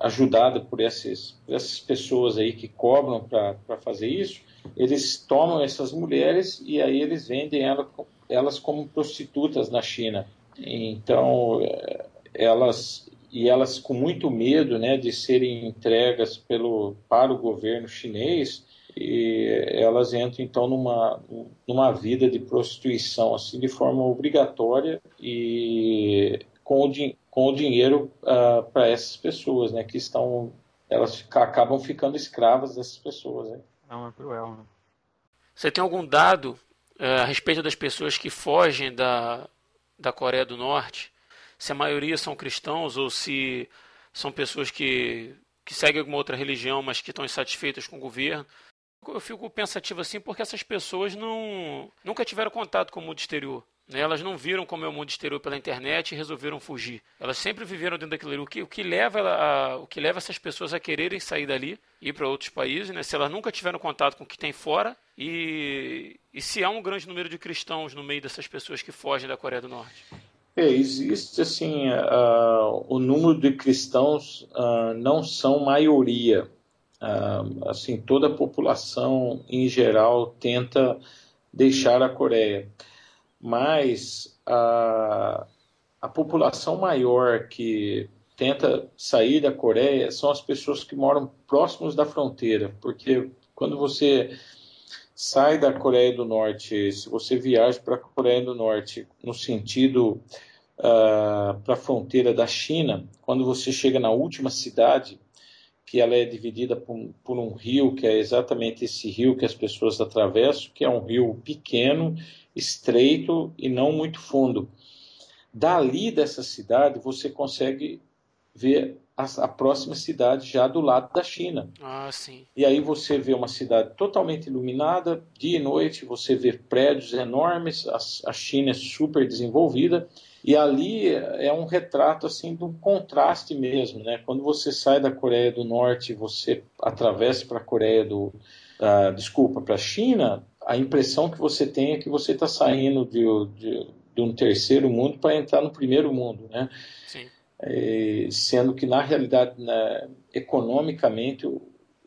ajudada por, esses, por essas pessoas aí que cobram para fazer isso, eles tomam essas mulheres e aí eles vendem ela, elas como prostitutas na China. Então, é, elas e elas com muito medo, né, de serem entregas pelo para o governo chinês, e elas entram então numa, numa vida de prostituição assim de forma obrigatória e com o, com o dinheiro uh, para essas pessoas, né, que estão elas acabam ficando escravas dessas pessoas. Né? Não é cruel. Né? Você tem algum dado uh, a respeito das pessoas que fogem da, da Coreia do Norte? Se a maioria são cristãos ou se são pessoas que, que seguem alguma outra religião, mas que estão insatisfeitas com o governo? Eu fico pensativo assim porque essas pessoas não nunca tiveram contato com o mundo exterior. Né? Elas não viram como é o mundo exterior pela internet e resolveram fugir. Elas sempre viveram dentro daquilo ali. O que, o que, leva, a, o que leva essas pessoas a quererem sair dali e ir para outros países, né? se elas nunca tiveram contato com o que tem fora e, e se há um grande número de cristãos no meio dessas pessoas que fogem da Coreia do Norte. É, existe assim uh, o número de cristãos uh, não são maioria. Uh, assim, toda a população em geral tenta deixar a Coreia, mas a, a população maior que tenta sair da Coreia são as pessoas que moram próximos da fronteira, porque quando você sai da Coreia do Norte, se você viaja para a Coreia do Norte no sentido uh, para a fronteira da China, quando você chega na última cidade, que ela é dividida por, por, um rio, que é exatamente esse rio que as pessoas atravessam, que é um rio pequeno, estreito e não muito fundo. Dali dessa cidade você consegue ver a, a, próxima cidade já do lado da China. Ah, sim. E aí você vê uma cidade totalmente iluminada, dia e noite, você vê prédios enormes, a, a China é super desenvolvida e ali é um retrato assim de um contraste mesmo, né? Quando você sai da Coreia do Norte, você atravessa para a Coreia do, uh, desculpa, para a China, a impressão que você tem é que você está saindo de, de, de, um terceiro mundo para entrar no primeiro mundo, né? Sim. É, sendo que na realidade, né, economicamente,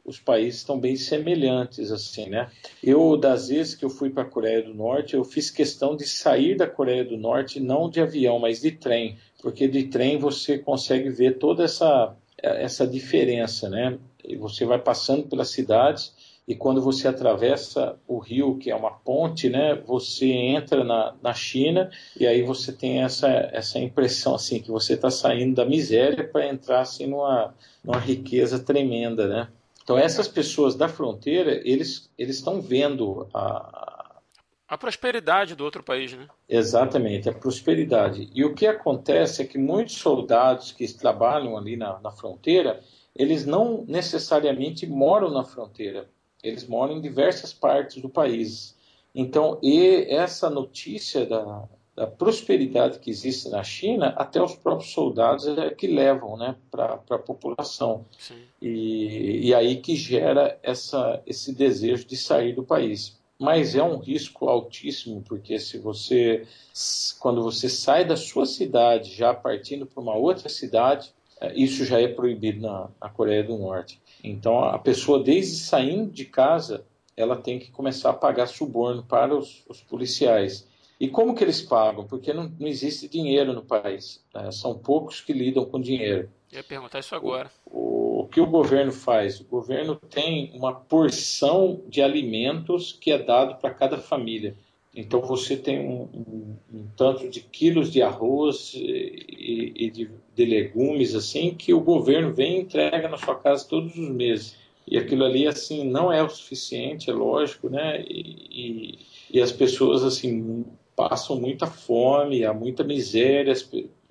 os países estão bem semelhantes, assim, né? Eu, das vezes que eu fui para a Coreia do Norte, eu fiz questão de sair da Coreia do Norte não de avião, mas de trem, porque de trem você consegue ver toda essa, essa diferença, né? E você vai passando pelas cidades e quando você atravessa o rio, que é uma ponte, né, você entra na, na China e aí você tem essa, essa impressão assim que você está saindo da miséria para entrar assim numa, numa riqueza tremenda, né? Então essas pessoas da fronteira, eles eles estão vendo a a prosperidade do outro país, né? Exatamente, a prosperidade. E o que acontece é que muitos soldados que trabalham ali na, na fronteira, eles não necessariamente moram na fronteira. Eles moram em diversas partes do país. Então, e essa notícia da, da prosperidade que existe na China, até os próprios soldados é que levam né, para a população. E, e, aí que gera essa, esse desejo de sair do país. Mas é um risco altíssimo, porque se você, quando você sai da sua cidade, já partindo para uma outra cidade, é, isso já é proibido na, na Coreia do Norte. Então a pessoa, desde saindo de casa, ela tem que começar a pagar suborno para os, os policiais. E como que eles pagam? Porque não, não existe dinheiro no país. Né? São poucos que lidam com dinheiro. Eu ia perguntar isso agora. O, o, que o governo faz? O governo tem uma porção de alimentos que é dado para cada família. Então você tem um, um, um, tanto de quilos de arroz e, e de, de, legumes assim que o governo vem e entrega na sua casa todos os meses. E aquilo ali assim não é o suficiente, é lógico, né? E, e, e as pessoas assim passam muita fome, há muita miséria.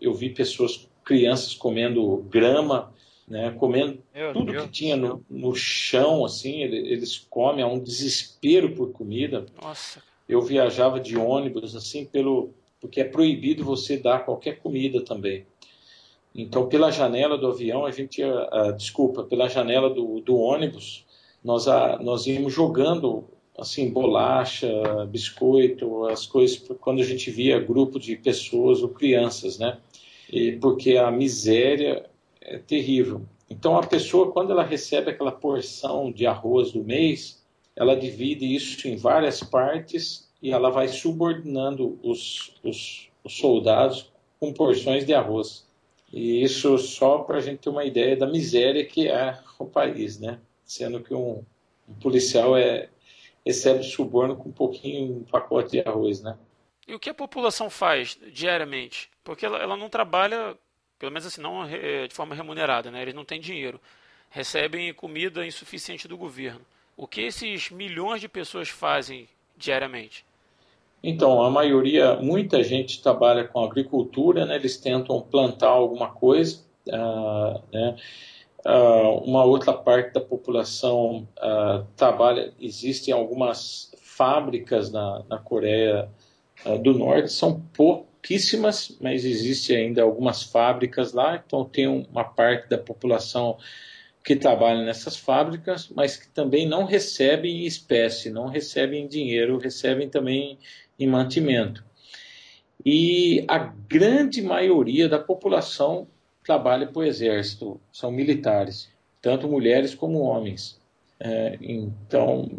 Eu vi pessoas, crianças comendo grama, né, comendo Meu tudo Deus que tinha no, no, chão, assim, eles comem, há um desespero por comida. Nossa. Eu viajava de ônibus, assim, pelo porque é proibido você dar qualquer comida também. Então, pela janela do avião, a gente, uh, desculpa, pela janela do, do ônibus, nós, uh, nós íamos jogando assim bolacha, biscoito, as coisas quando a gente via grupo de pessoas ou crianças, né? E porque a miséria é terrível. Então a pessoa quando ela recebe aquela porção de arroz do mês, ela divide isso em várias partes e ela vai subordinando os, os, os soldados com porções de arroz. E isso só para a gente ter uma ideia da miséria que é o país, né? Sendo que um, um policial é, recebe suborno com um pouquinho, um pacote de arroz, né? E o que a população faz diariamente? Porque ela, ela não trabalha, pelo menos assim, não de forma remunerada, né? Eles não têm dinheiro. Recebem comida insuficiente do governo. O que esses milhões de pessoas fazem diariamente? Então, a maioria, muita gente trabalha com agricultura, né? Eles tentam plantar alguma coisa, uh, né? Uh, uma outra parte da população uh, trabalha, existem algumas fábricas na, na Coreia do Norte, são pouquíssimas, mas existem ainda algumas fábricas lá, então tem uma parte da população que trabalha nessas fábricas, mas que também não recebem em espécie, não recebem dinheiro, recebem também em mantimento. E a grande maioria da população trabalha para o exército, são militares, tanto mulheres como homens. É, então,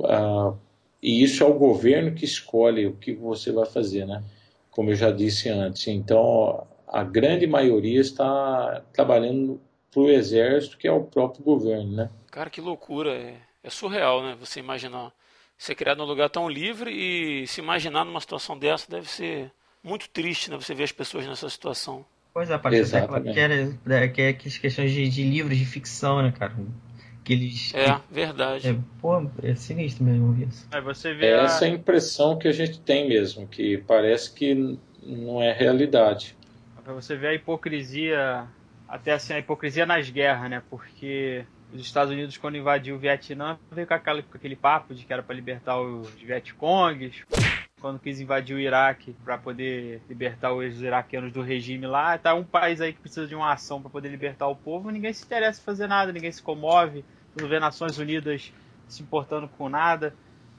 e isso é o governo que escolhe o que você vai fazer, né? Como eu já disse antes. Então, a grande maioria está trabalhando para o exército, que é o próprio governo, né? Cara, que loucura! É, é surreal, né? Você imaginar ser criado num lugar tão livre e se imaginar numa situação dessa deve ser muito triste, né? Você ver as pessoas nessa situação. Pois é, parece que, era, né, que é questões de, de, livros de ficção, né, cara? Que eles. É, que, verdade. É, pô, é sinistro mesmo isso. Aí você vê é a... essa impressão que a gente tem mesmo, que parece que não é realidade. Pra você ver a hipocrisia, até assim, a hipocrisia nas guerras, né? Porque os Estados Unidos, quando invadiu o Vietnã, veio com, aquela, com aquele papo de que era para libertar os Vietcongs quando quis invadir o Iraque para poder libertar os iraquianos do regime lá, tá um país aí que precisa de uma ação para poder libertar o povo, ninguém se interessa em fazer nada, ninguém se comove, não vê Nações Unidas se importando com nada,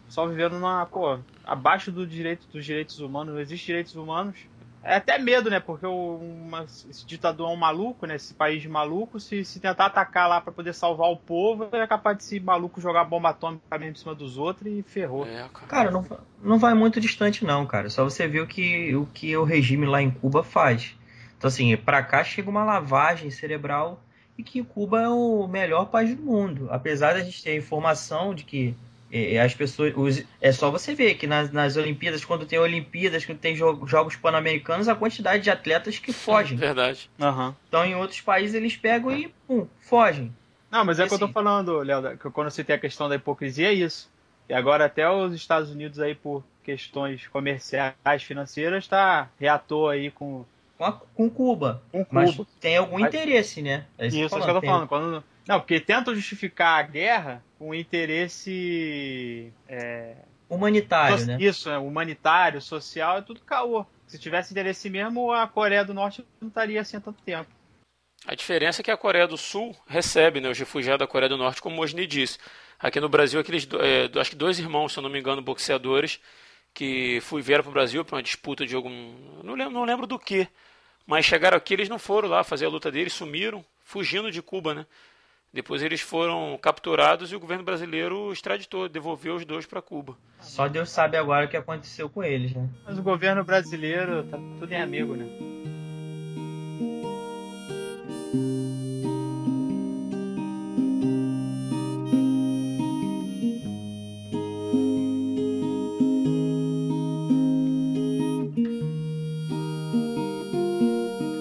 só vivendo numa, pô, abaixo do direito, dos direitos humanos, não existe direitos humanos, é até medo, né? Porque uma, esse ditador é um maluco, né? Esse país de maluco, se, se tentar atacar lá para poder salvar o povo, é capaz de esse maluco jogar bomba atômica mesmo em cima dos outros e ferrou. É, cara, cara não, não vai muito distante, não, cara. Só você ver o que, o que o regime lá em Cuba faz. Então, assim, pra cá chega uma lavagem cerebral e que Cuba é o melhor país do mundo. Apesar da gente ter a informação de que as pessoas. Os, é só você ver que nas, nas Olimpíadas, quando tem Olimpíadas, quando tem jo Jogos Pan-Americanos, a quantidade de atletas que fogem. Verdade. Uhum. Então, em outros países, eles pegam e pum, fogem. Não, mas é o que eu tô falando, Léo, que quando você tem a questão da hipocrisia, é isso. E agora até os Estados Unidos aí, por questões comerciais, financeiras, tá reator aí com. Com, a, com Cuba. Com Cuba. Mas tem algum interesse, né? É isso, isso é que eu tô falando. Quando, não, porque tentam justificar a guerra com interesse. É, humanitário, so, né? Isso, é, humanitário, social, é tudo caô. Se tivesse interesse mesmo, a Coreia do Norte não estaria assim há tanto tempo. A diferença é que a Coreia do Sul recebe né, os refugiados da Coreia do Norte, como o Osni disse. Aqui no Brasil, aqueles é, acho que dois irmãos, se eu não me engano, boxeadores, que fui, vieram para o Brasil para uma disputa de algum. Não lembro, não lembro do que. Mas chegaram aqui, eles não foram lá fazer a luta deles, sumiram, fugindo de Cuba, né? Depois eles foram capturados e o governo brasileiro extraditou, devolveu os dois para Cuba. Só Deus sabe agora o que aconteceu com eles, né? Mas o governo brasileiro tá tudo em amigo, né?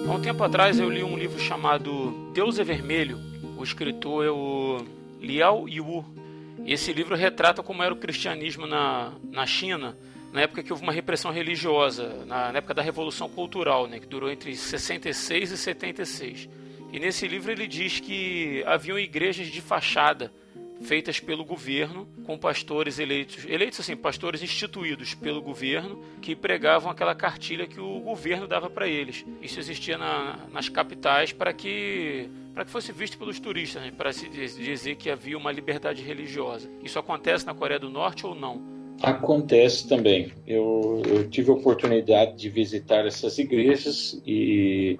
Há um tempo atrás eu li um livro chamado Deus é Vermelho, o escritor é o Liao Yu. Esse livro retrata como era o cristianismo na, na China na época que houve uma repressão religiosa, na, na época da Revolução Cultural, né, que durou entre 66 e 76. E nesse livro ele diz que haviam igrejas de fachada feitas pelo governo, com pastores eleitos, eleitos assim, pastores instituídos pelo governo, que pregavam aquela cartilha que o governo dava para eles. Isso existia na, nas capitais para que para que fosse visto pelos turistas, né? para se dizer que havia uma liberdade religiosa. Isso acontece na Coreia do Norte ou não? Acontece também. Eu, eu tive a oportunidade de visitar essas igrejas e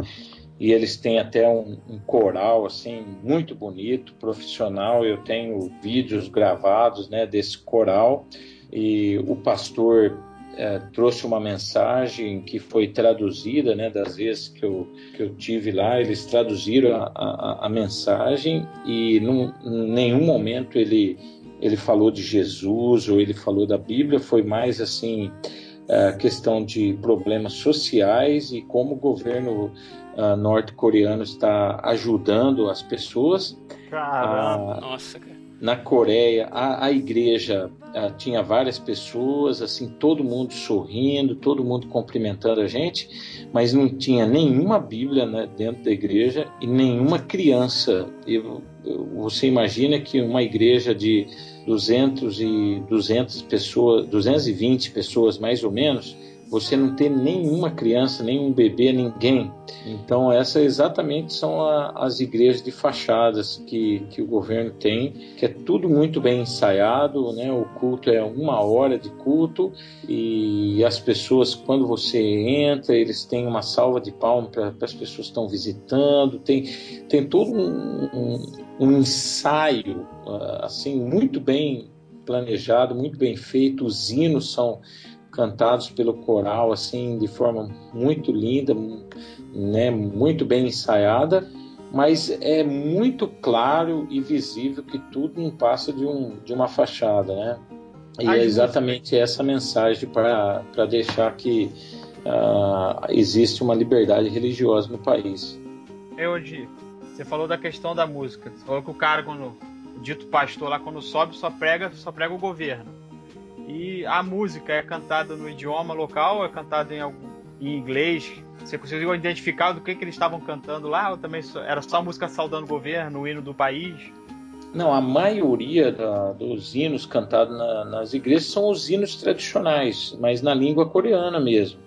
e eles têm até um, um, coral assim muito bonito, profissional. Eu tenho vídeos gravados né, desse coral. E o pastor é, trouxe uma mensagem que foi traduzida, né, das vezes que eu, que eu tive lá, eles traduziram a, a, a mensagem e em nenhum momento ele, ele falou de Jesus ou ele falou da Bíblia, foi mais assim a questão de problemas sociais e como o governo uh, norte-coreano está ajudando as pessoas. Caramba, uh, nossa, cara. Na Coreia, a, a igreja uh, tinha várias pessoas, assim, todo mundo sorrindo, todo mundo cumprimentando a gente, mas não tinha nenhuma Bíblia né, dentro da igreja e nenhuma criança. E, você imagina que uma igreja de 200 e 200 pessoas, 220 pessoas mais ou menos, você não ter nenhuma criança, nenhum bebê, ninguém. Então, essas exatamente são a, as igrejas de fachadas que, que o governo tem, que é tudo muito bem ensaiado, né? o culto é uma hora de culto e as pessoas, quando você entra, eles têm uma salva de palmas para as pessoas que estão visitando, tem, tem todo um, um, um ensaio ah, assim muito bem planejado, muito bem feito, os hinos são cantados pelo coral assim de forma muito linda, né, muito bem ensaiada, mas é muito claro e visível que tudo não passa de, um, de uma fachada, né? E é exatamente essa mensagem para deixar que uh, existe uma liberdade religiosa no país. É onde você falou da questão da música. Você falou que o cara, quando o dito pastor lá, quando sobe, só prega, só prega o governo. E a música é cantada no idioma local, é cantada em, algum, em inglês. Você conseguiu identificar do que, que eles estavam cantando lá? Ou também era só música saudando o governo, o hino do país? Não, a maioria da, dos hinos cantados na, nas igrejas são os hinos tradicionais, mas na língua coreana mesmo.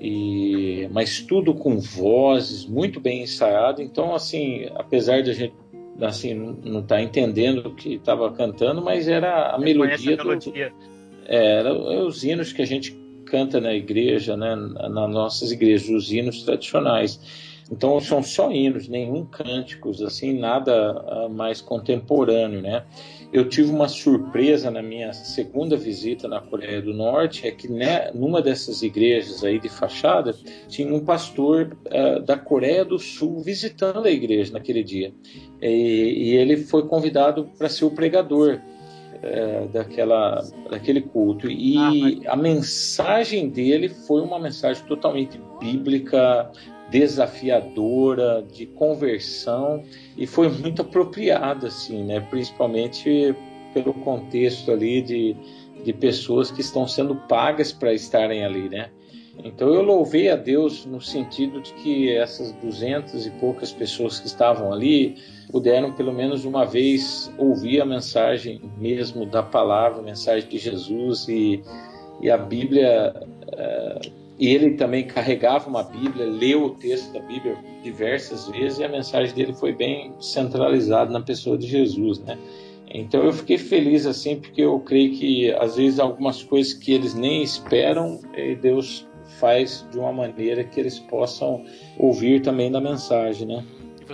E, mas tudo com vozes muito bem ensaiado. Então, assim, apesar de a gente assim não estar tá entendendo o que estava cantando, mas era a melodia, melodia. Do, é, era os hinos que a gente canta na igreja, né, nas nossas igrejas, os hinos tradicionais. Então são só hinos, nenhum cânticos, assim, nada uh, mais contemporâneo, né? Eu tive uma surpresa na minha segunda visita na Coreia do Norte, é que né, numa dessas igrejas aí de fachada tinha um pastor uh, da Coreia do Sul visitando a igreja naquele dia e, e ele foi convidado para ser o pregador é, daquela, daquele culto. E ah, a mensagem dele foi uma mensagem totalmente bíblica, desafiadora, de conversão, e foi muito apropriada, assim, né? principalmente pelo contexto ali de, de pessoas que estão sendo pagas para estarem ali, né? Então eu louvei a Deus no sentido de que essas duzentas e poucas pessoas que estavam ali puderam pelo menos uma vez ouvir a mensagem mesmo da palavra, a mensagem de Jesus e, e a Bíblia. Uh, e ele também carregava uma Bíblia, leu o texto da Bíblia diversas vezes e a mensagem dele foi bem centralizada na pessoa de Jesus, né? Então eu fiquei feliz assim porque eu creio que às vezes algumas coisas que eles nem esperam, eh, Deus faz de uma maneira que eles possam ouvir também da mensagem, né?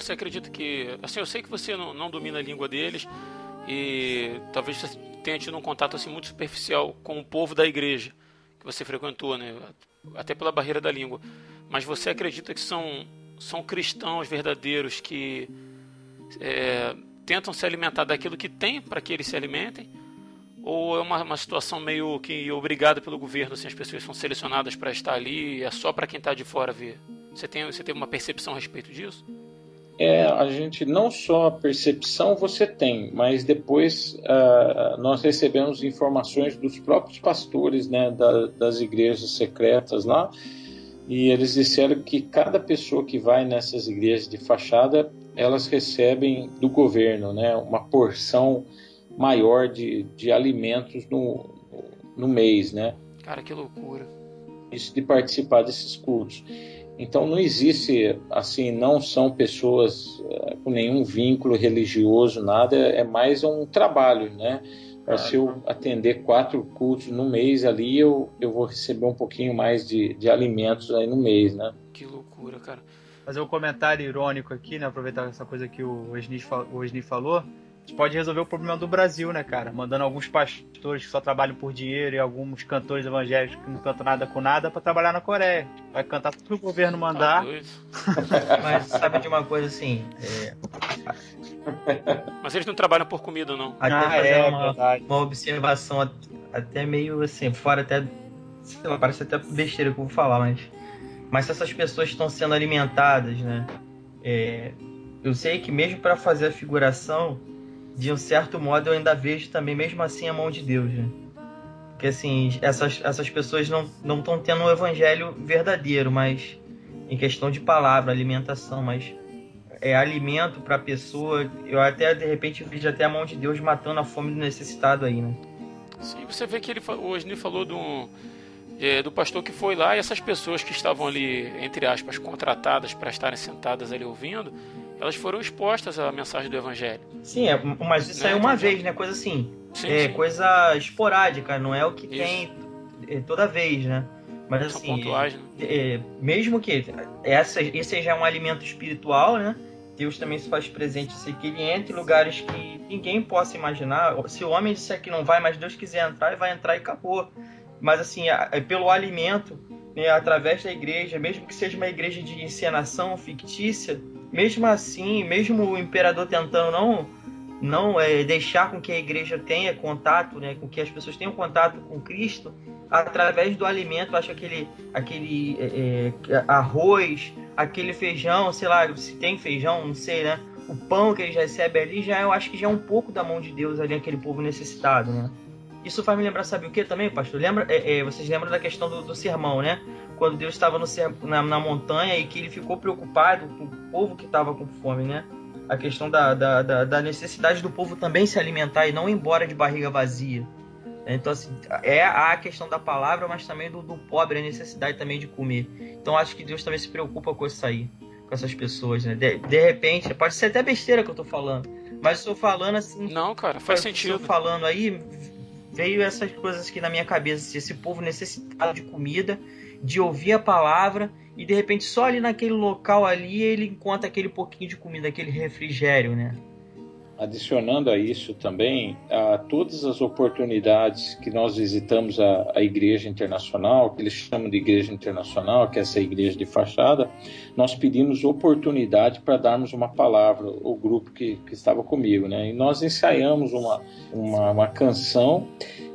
Você acredita que, assim, eu sei que você não, não domina a língua deles e talvez você tenha tido um contato assim muito superficial com o povo da igreja que você frequentou, né? Até pela barreira da língua. Mas você acredita que são são cristãos verdadeiros que é, tentam se alimentar daquilo que tem para que eles se alimentem? Ou é uma, uma situação meio que obrigada pelo governo, assim, as pessoas são selecionadas para estar ali e é só para quem está de fora ver? Você tem, você tem uma percepção a respeito disso? É a gente não só a percepção você tem, mas depois uh, nós recebemos informações dos próprios pastores né, da, das igrejas secretas lá, e eles disseram que cada pessoa que vai nessas igrejas de fachada, elas recebem do governo né, uma porção maior de, de alimentos no, no mês, né? Cara, que loucura. Isso de participar desses cultos. Então não existe assim, não são pessoas é, com nenhum vínculo religioso, nada, é mais um trabalho, né? se eu atender quatro cultos no mês ali, eu, eu vou receber um pouquinho mais de, de alimentos aí no mês, né? Que loucura, cara. Fazer um comentário irônico aqui, né? Aproveitar essa coisa que o Osni, o Osni falou gente pode resolver o problema do Brasil, né, cara? Mandando alguns pastores que só trabalham por dinheiro e alguns cantores evangélicos que não cantam nada com nada para trabalhar na Coreia. Vai cantar tudo que o governo mandar. Tá Mas sabe de uma coisa assim? É... Mas eles não trabalham por comida, não. Até ah, fazer é, uma, uma, observação até meio assim, fora até. Sei lá, parece até besteira que eu vou falar, mas. Mas se essas pessoas estão sendo alimentadas, né? É, eu sei que mesmo para fazer a figuração, de um certo modo eu ainda vejo também, mesmo assim, a mão de Deus, né? Porque assim, essas, essas pessoas não estão tendo um evangelho verdadeiro, mas em questão de palavra, alimentação, mas é alimento para a pessoa. Eu até de repente vejo até a mão de Deus matando a fome do necessitado aí, né? Sim, você vê que ele hoje ele falou do, é, do pastor que foi lá e essas pessoas que estavam ali, entre aspas, contratadas para estarem sentadas ali ouvindo, elas foram expostas à mensagem do evangelho. Sim, é, mas isso né? é uma vez, né? Coisa assim. Sim, é sim. coisa esporádica, não é o que isso. tem é, toda vez, né? Mas assim, pontuais, né? é, mesmo que essa, esse já é um alimento espiritual, né? Deus também se faz presente se que ele entre em lugares que ninguém possa imaginar. Se o homem disser que não vai, mas Deus quiser entrar, ele vai entrar e acabou. Mas assim, é pelo alimento, né, através da igreja, mesmo que seja uma igreja de encenação fictícia, mesmo assim, mesmo o imperador tentando não não é, deixar com que a igreja tenha contato, né, com que as pessoas tenham contato com Cristo, através do alimento, acho aquele, aquele é, é, arroz, aquele feijão, sei lá, se tem feijão, não sei, né? O pão que eles recebem ali já eu acho que já é um pouco da mão de Deus ali, aquele povo necessitado, né? Isso faz me lembrar, sabe o que também, pastor? Lembra, é, é, vocês lembram da questão do, do sermão, né? Quando Deus estava na, na, montanha e que ele ficou preocupado com o povo que estava com fome, né? A questão da, da, da, da, necessidade do povo também se alimentar e não ir embora de barriga vazia. Então, assim, é a questão da palavra, mas também do, do pobre, a necessidade também de comer. Então, acho que Deus também se preocupa com isso aí, com essas pessoas, né? De, de repente, pode ser até besteira que eu tô falando, mas eu tô falando assim. Não, cara, faz sentido. Eu falando aí, veio essas coisas aqui na minha cabeça, esse povo necessitado de comida, de ouvir a palavra e de repente só ali naquele local ali ele encontra aquele pouquinho de comida, aquele refrigério, né? Adicionando a isso também, a todas as oportunidades que nós visitamos a, a, Igreja Internacional, que eles chamam de Igreja Internacional, que é essa igreja de fachada, nós pedimos oportunidade para darmos uma palavra, o grupo que, que estava comigo, né? E nós ensaiamos uma, uma, uma canção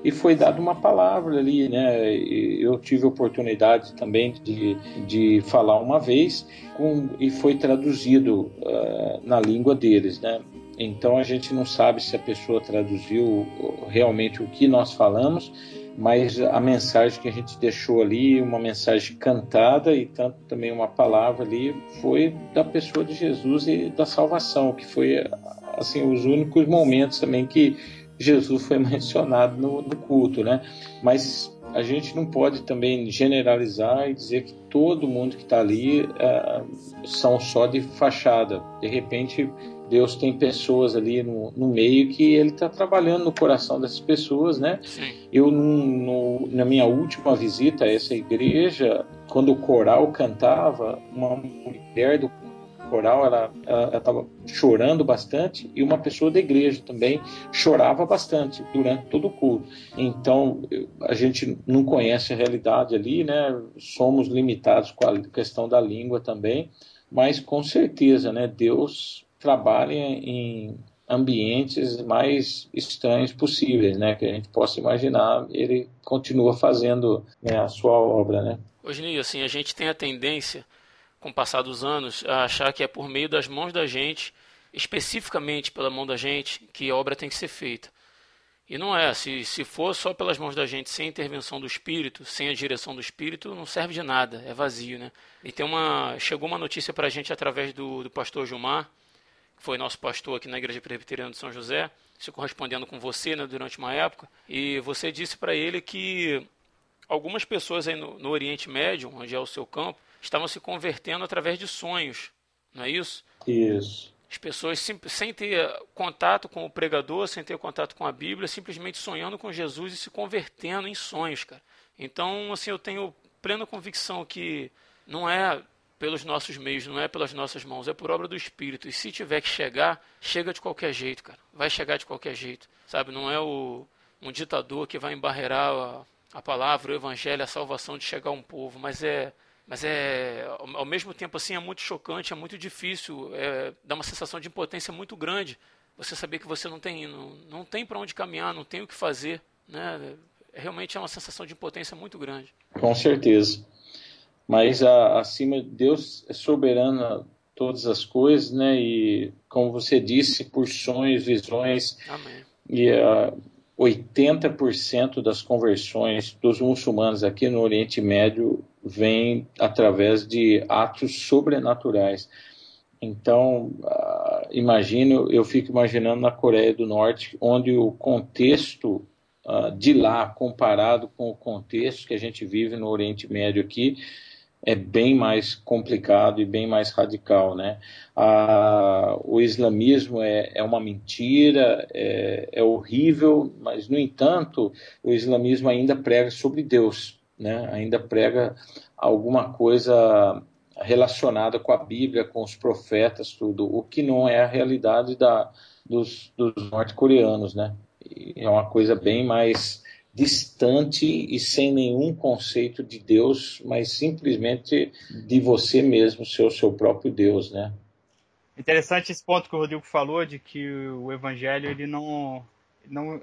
e foi dada uma palavra ali, né? Eu tive a oportunidade também de, de falar uma vez com, e foi traduzido uh, na língua deles, né? Então a gente não sabe se a pessoa traduziu realmente o que nós falamos, mas a mensagem que a gente deixou ali, uma mensagem cantada e tanto também uma palavra ali, foi da pessoa de Jesus e da salvação, que foi assim os únicos momentos também que Jesus foi mencionado no, no culto, né? Mas a gente não pode também generalizar e dizer que todo mundo que está ali uh, são só de fachada. De repente, Deus tem pessoas ali no, no meio que Ele está trabalhando no coração dessas pessoas, né? Sim. Eu, no, na minha última visita a essa igreja, quando o coral cantava, uma mulher do coral ela estava chorando bastante e uma pessoa da igreja também chorava bastante durante todo o culto. Então a gente não conhece a realidade ali, né? Somos limitados com a questão da língua também, mas com certeza, né? Deus trabalha em ambientes mais estranhos possíveis, né, que a gente possa imaginar, ele continua fazendo né, a sua obra, né. Hoje, assim, a gente tem a tendência, com o passar dos anos, a achar que é por meio das mãos da gente, especificamente pela mão da gente, que a obra tem que ser feita. E não é. Se, se for só pelas mãos da gente, sem a intervenção do Espírito, sem a direção do Espírito, não serve de nada. É vazio, né? E tem uma. Chegou uma notícia para a gente através do, do pastor Gilmar, foi nosso pastor aqui na Igreja Presbiteriana de São José, se correspondendo com você né, durante uma época. E você disse para ele que algumas pessoas aí no, no Oriente Médio, onde é o seu campo, estavam se convertendo através de sonhos. Não é isso? Isso. As pessoas sem, sem ter contato com o pregador, sem ter contato com a Bíblia, simplesmente sonhando com Jesus e se convertendo em sonhos, cara. Então, assim, eu tenho plena convicção que não é pelos nossos meios, não é pelas nossas mãos, é por obra do Espírito. E se tiver que chegar, chega de qualquer jeito, cara. Vai chegar de qualquer jeito, sabe? Não é o, um ditador que vai embarrear a, a palavra, o evangelho, a salvação de chegar a um povo, mas é mas é ao mesmo tempo assim é muito chocante, é muito difícil, é, dá uma sensação de impotência muito grande. Você saber que você não tem não, não tem para onde caminhar, não tem o que fazer, né? Realmente é uma sensação de impotência muito grande. Com certeza. Mas a, acima de Deus é soberano todas as coisas, né? E como você disse, por sonhos, visões. Amém. E a 80% das conversões dos muçulmanos aqui no Oriente Médio vem através de atos sobrenaturais. Então, uh, imagino, eu fico imaginando na Coreia do Norte, onde o contexto uh, de lá, comparado com o contexto que a gente vive no Oriente Médio aqui, é bem mais complicado e bem mais radical, né? Ah, o islamismo é, é uma mentira, é, é, horrível, mas no entanto o islamismo ainda prega sobre Deus, né? Ainda prega alguma coisa relacionada com a Bíblia, com os profetas, tudo, o que não é a realidade da, dos, dos norte-coreanos, né? É uma coisa bem mais distante e sem nenhum conceito de Deus, mas simplesmente de você mesmo ser o seu próprio Deus, né? Interessante esse ponto que o Rodrigo falou de que o evangelho ele não não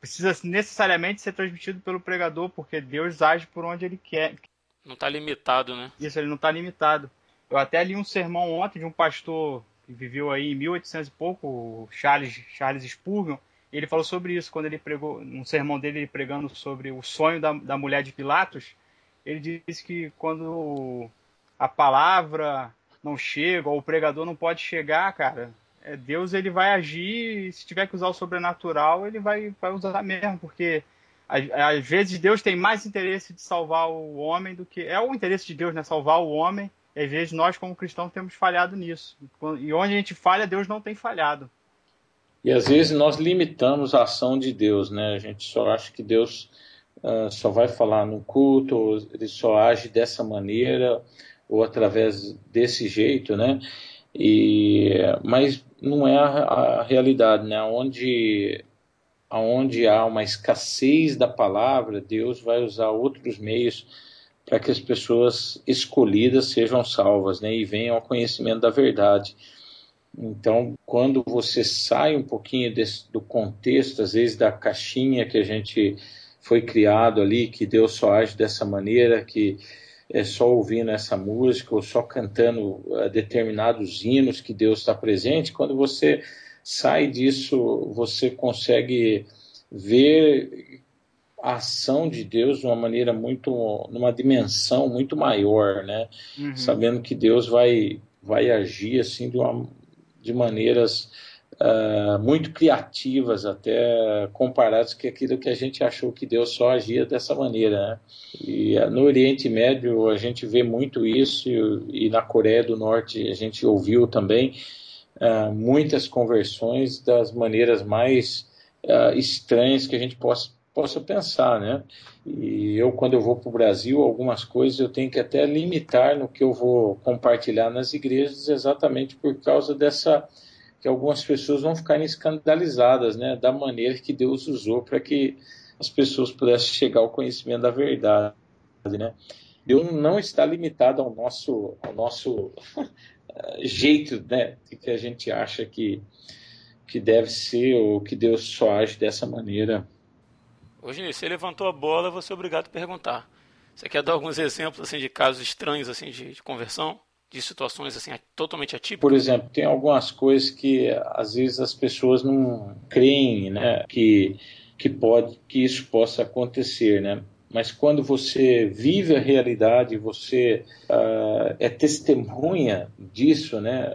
precisa necessariamente ser transmitido pelo pregador, porque Deus age por onde ele quer. Não está limitado, né? Isso, ele não está limitado. Eu até li um sermão ontem de um pastor que viveu aí em 1800 e pouco, Charles Charles Spurgeon, ele falou sobre isso quando ele pregou, num sermão dele pregando sobre o sonho da, da mulher de Pilatos. Ele disse que quando a palavra não chega, ou o pregador não pode chegar, cara, é, Deus ele vai agir, e se tiver que usar o sobrenatural, ele vai, vai usar mesmo, porque às, vezes Deus tem mais interesse de salvar o homem do que. É o interesse de Deus, né? Salvar o homem, e às vezes nós, como cristãos, temos falhado nisso. E onde a gente falha, Deus não tem falhado. E às vezes nós limitamos a ação de Deus, né? A gente só acha que Deus uh, só vai falar no culto, ou ele só age dessa maneira ou através desse jeito, né? E mas não é a, a realidade, né? Onde aonde há uma escassez da palavra, Deus vai usar outros meios para que as pessoas escolhidas sejam salvas, né? E venham ao conhecimento da verdade. Então, quando você sai um pouquinho desse, do contexto, às vezes da caixinha que a gente foi criado ali, que Deus só age dessa maneira, que é só ouvindo essa música ou só cantando uh, determinados hinos que Deus está presente, quando você sai disso, você consegue ver a ação de Deus de uma maneira muito, numa dimensão muito maior, né? Uhum. Sabendo que Deus vai, vai agir assim de uma de maneiras uh, muito criativas, até comparadas com aquilo que a gente achou que Deus só agia dessa maneira. Né? E uh, no Oriente Médio a gente vê muito isso, e, e na Coreia do Norte a gente ouviu também uh, muitas conversões das maneiras mais estranhas que a gente possa possa pensar, né? E eu, quando eu vou para o Brasil, algumas coisas eu tenho que até limitar no que eu vou compartilhar nas igrejas, exatamente por causa dessa que algumas pessoas vão ficar escandalizadas, né? Da maneira que Deus usou para que as pessoas pudessem chegar ao conhecimento da verdade, né? Deus não está limitado ao nosso, ao nosso jeito, né? Que a gente acha que que deve ser ou que Deus só age dessa maneira. Hoje, você levantou a bola, você é obrigado a perguntar. Você quer dar alguns exemplos assim de casos estranhos assim de, de conversão? de situações assim totalmente atípicas? Por exemplo, tem algumas coisas que às vezes as pessoas não creem, né, que que pode que isso possa acontecer, né? Mas quando você vive a realidade, você uh, é testemunha disso, né?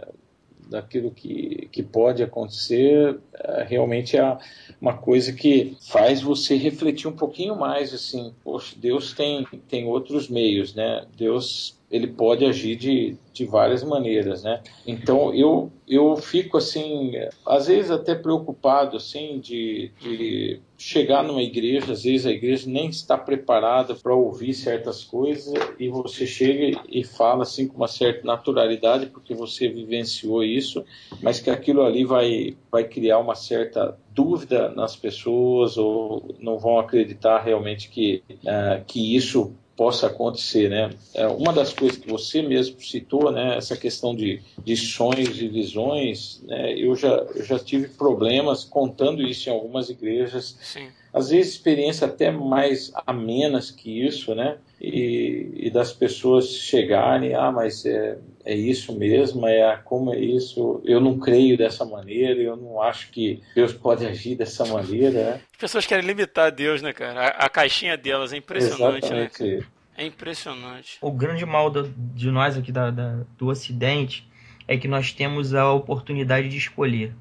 Daquilo que, que pode acontecer, é, realmente é uma coisa que faz você refletir um pouquinho mais, assim, poxa, Deus tem, tem outros meios, né? Deus ele pode agir de, de várias maneiras, né? Então eu eu fico assim, às vezes até preocupado assim de, de chegar numa igreja, às vezes a igreja nem está preparada para ouvir certas coisas e você chega e fala assim com uma certa naturalidade porque você vivenciou isso, mas que aquilo ali vai vai criar uma certa dúvida nas pessoas ou não vão acreditar realmente que uh, que isso possa acontecer, né? É, uma das coisas que você mesmo citou, né? Essa questão de, de sonhos e visões, né? Eu já, eu já tive problemas contando isso em algumas igrejas. Sim. Às vezes experiência até mais amenas que isso, né? E, e das pessoas chegarem, ah, mas é, é isso mesmo, é como é isso, eu não creio dessa maneira, eu não acho que Deus pode agir dessa maneira. Né? As pessoas querem limitar Deus, né, cara? A, a caixinha delas é impressionante, né, Exatamente. né? É impressionante. O grande mal do, de nós aqui da, da, do Ocidente é que nós temos a oportunidade de escolher.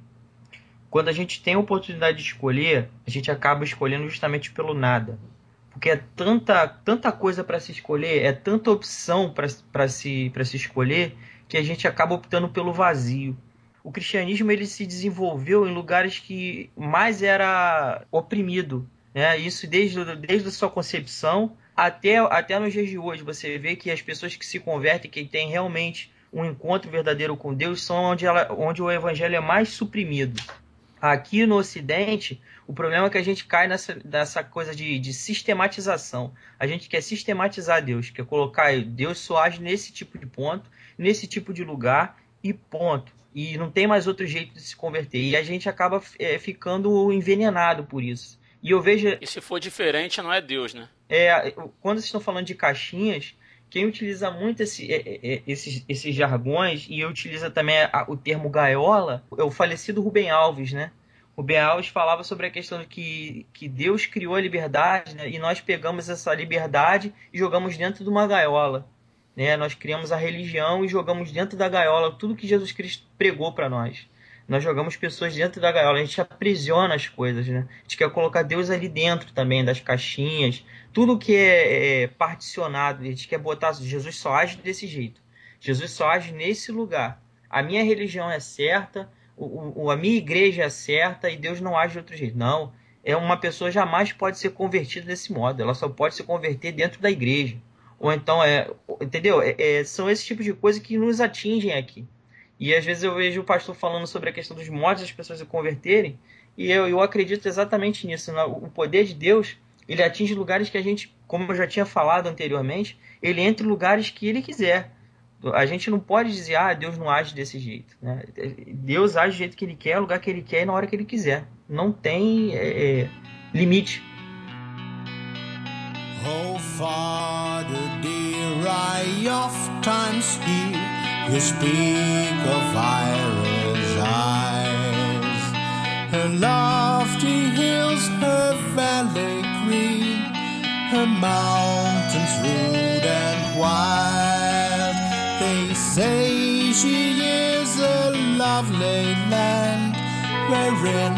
Quando a gente tem a oportunidade de escolher, a gente acaba escolhendo justamente pelo nada. Porque é tanta, tanta coisa para se escolher, é tanta opção para se, se escolher, que a gente acaba optando pelo vazio. O cristianismo ele se desenvolveu em lugares que mais era oprimido. Né? Isso desde, desde a sua concepção até, até nos dias de hoje. Você vê que as pessoas que se convertem, que têm realmente um encontro verdadeiro com Deus, são onde, ela, onde o evangelho é mais suprimido. Aqui no Ocidente, o problema é que a gente cai nessa, nessa coisa de, de sistematização. A gente quer sistematizar Deus, quer colocar Deus só age nesse tipo de ponto, nesse tipo de lugar e ponto. E não tem mais outro jeito de se converter. E a gente acaba é, ficando envenenado por isso. E eu vejo. E se for diferente, não é Deus, né? É, quando vocês estão falando de caixinhas, quem utiliza muito esse, é, é, é, esses, esses jargões e utiliza também o termo gaiola é o falecido Rubem Alves, né? Rubem Alves falava sobre a questão de que, que Deus criou a liberdade né? e nós pegamos essa liberdade e jogamos dentro de uma gaiola. Né? Nós criamos a religião e jogamos dentro da gaiola tudo que Jesus Cristo pregou para nós. Nós jogamos pessoas dentro da gaiola, a gente aprisiona as coisas, né? A gente quer colocar Deus ali dentro também, das caixinhas, tudo que é, é particionado, a gente quer botar. Jesus só age desse jeito. Jesus só age nesse lugar. A minha religião é certa, o, o, a minha igreja é certa e Deus não age de outro jeito. Não. É uma pessoa jamais pode ser convertida desse modo. Ela só pode se converter dentro da igreja. Ou então é. Entendeu? É, é, são esse tipo de coisa que nos atingem aqui. E às vezes eu vejo o pastor falando sobre a questão dos modos das pessoas se converterem. E eu, eu acredito exatamente nisso. O poder de Deus ele atinge lugares que a gente, como eu já tinha falado anteriormente, ele entra em lugares que ele quiser. A gente não pode dizer, ah, Deus não age desse jeito. Né? Deus age do jeito que ele quer, lugar que ele quer e na hora que ele quiser. Não tem é, é limite. Oh, Father dear, I times hear you speak of Ira's eyes, her lofty hills, her valley green, her mountains rude and wild. They say she is a lovely land wherein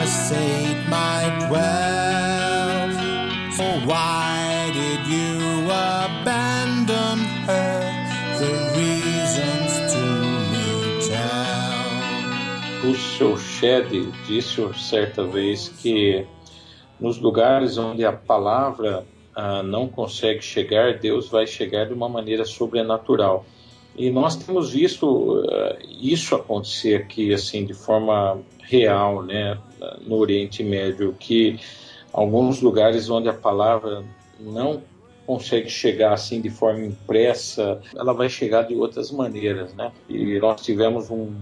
a saint might dwell. So why did you abandon her? O seu Shed disse certa vez que nos lugares onde a palavra ah, não consegue chegar, Deus vai chegar de uma maneira sobrenatural. E nós temos visto uh, isso acontecer aqui assim de forma real, né, no Oriente Médio, que alguns lugares onde a palavra não consegue chegar assim de forma impressa, ela vai chegar de outras maneiras, né? E nós tivemos um,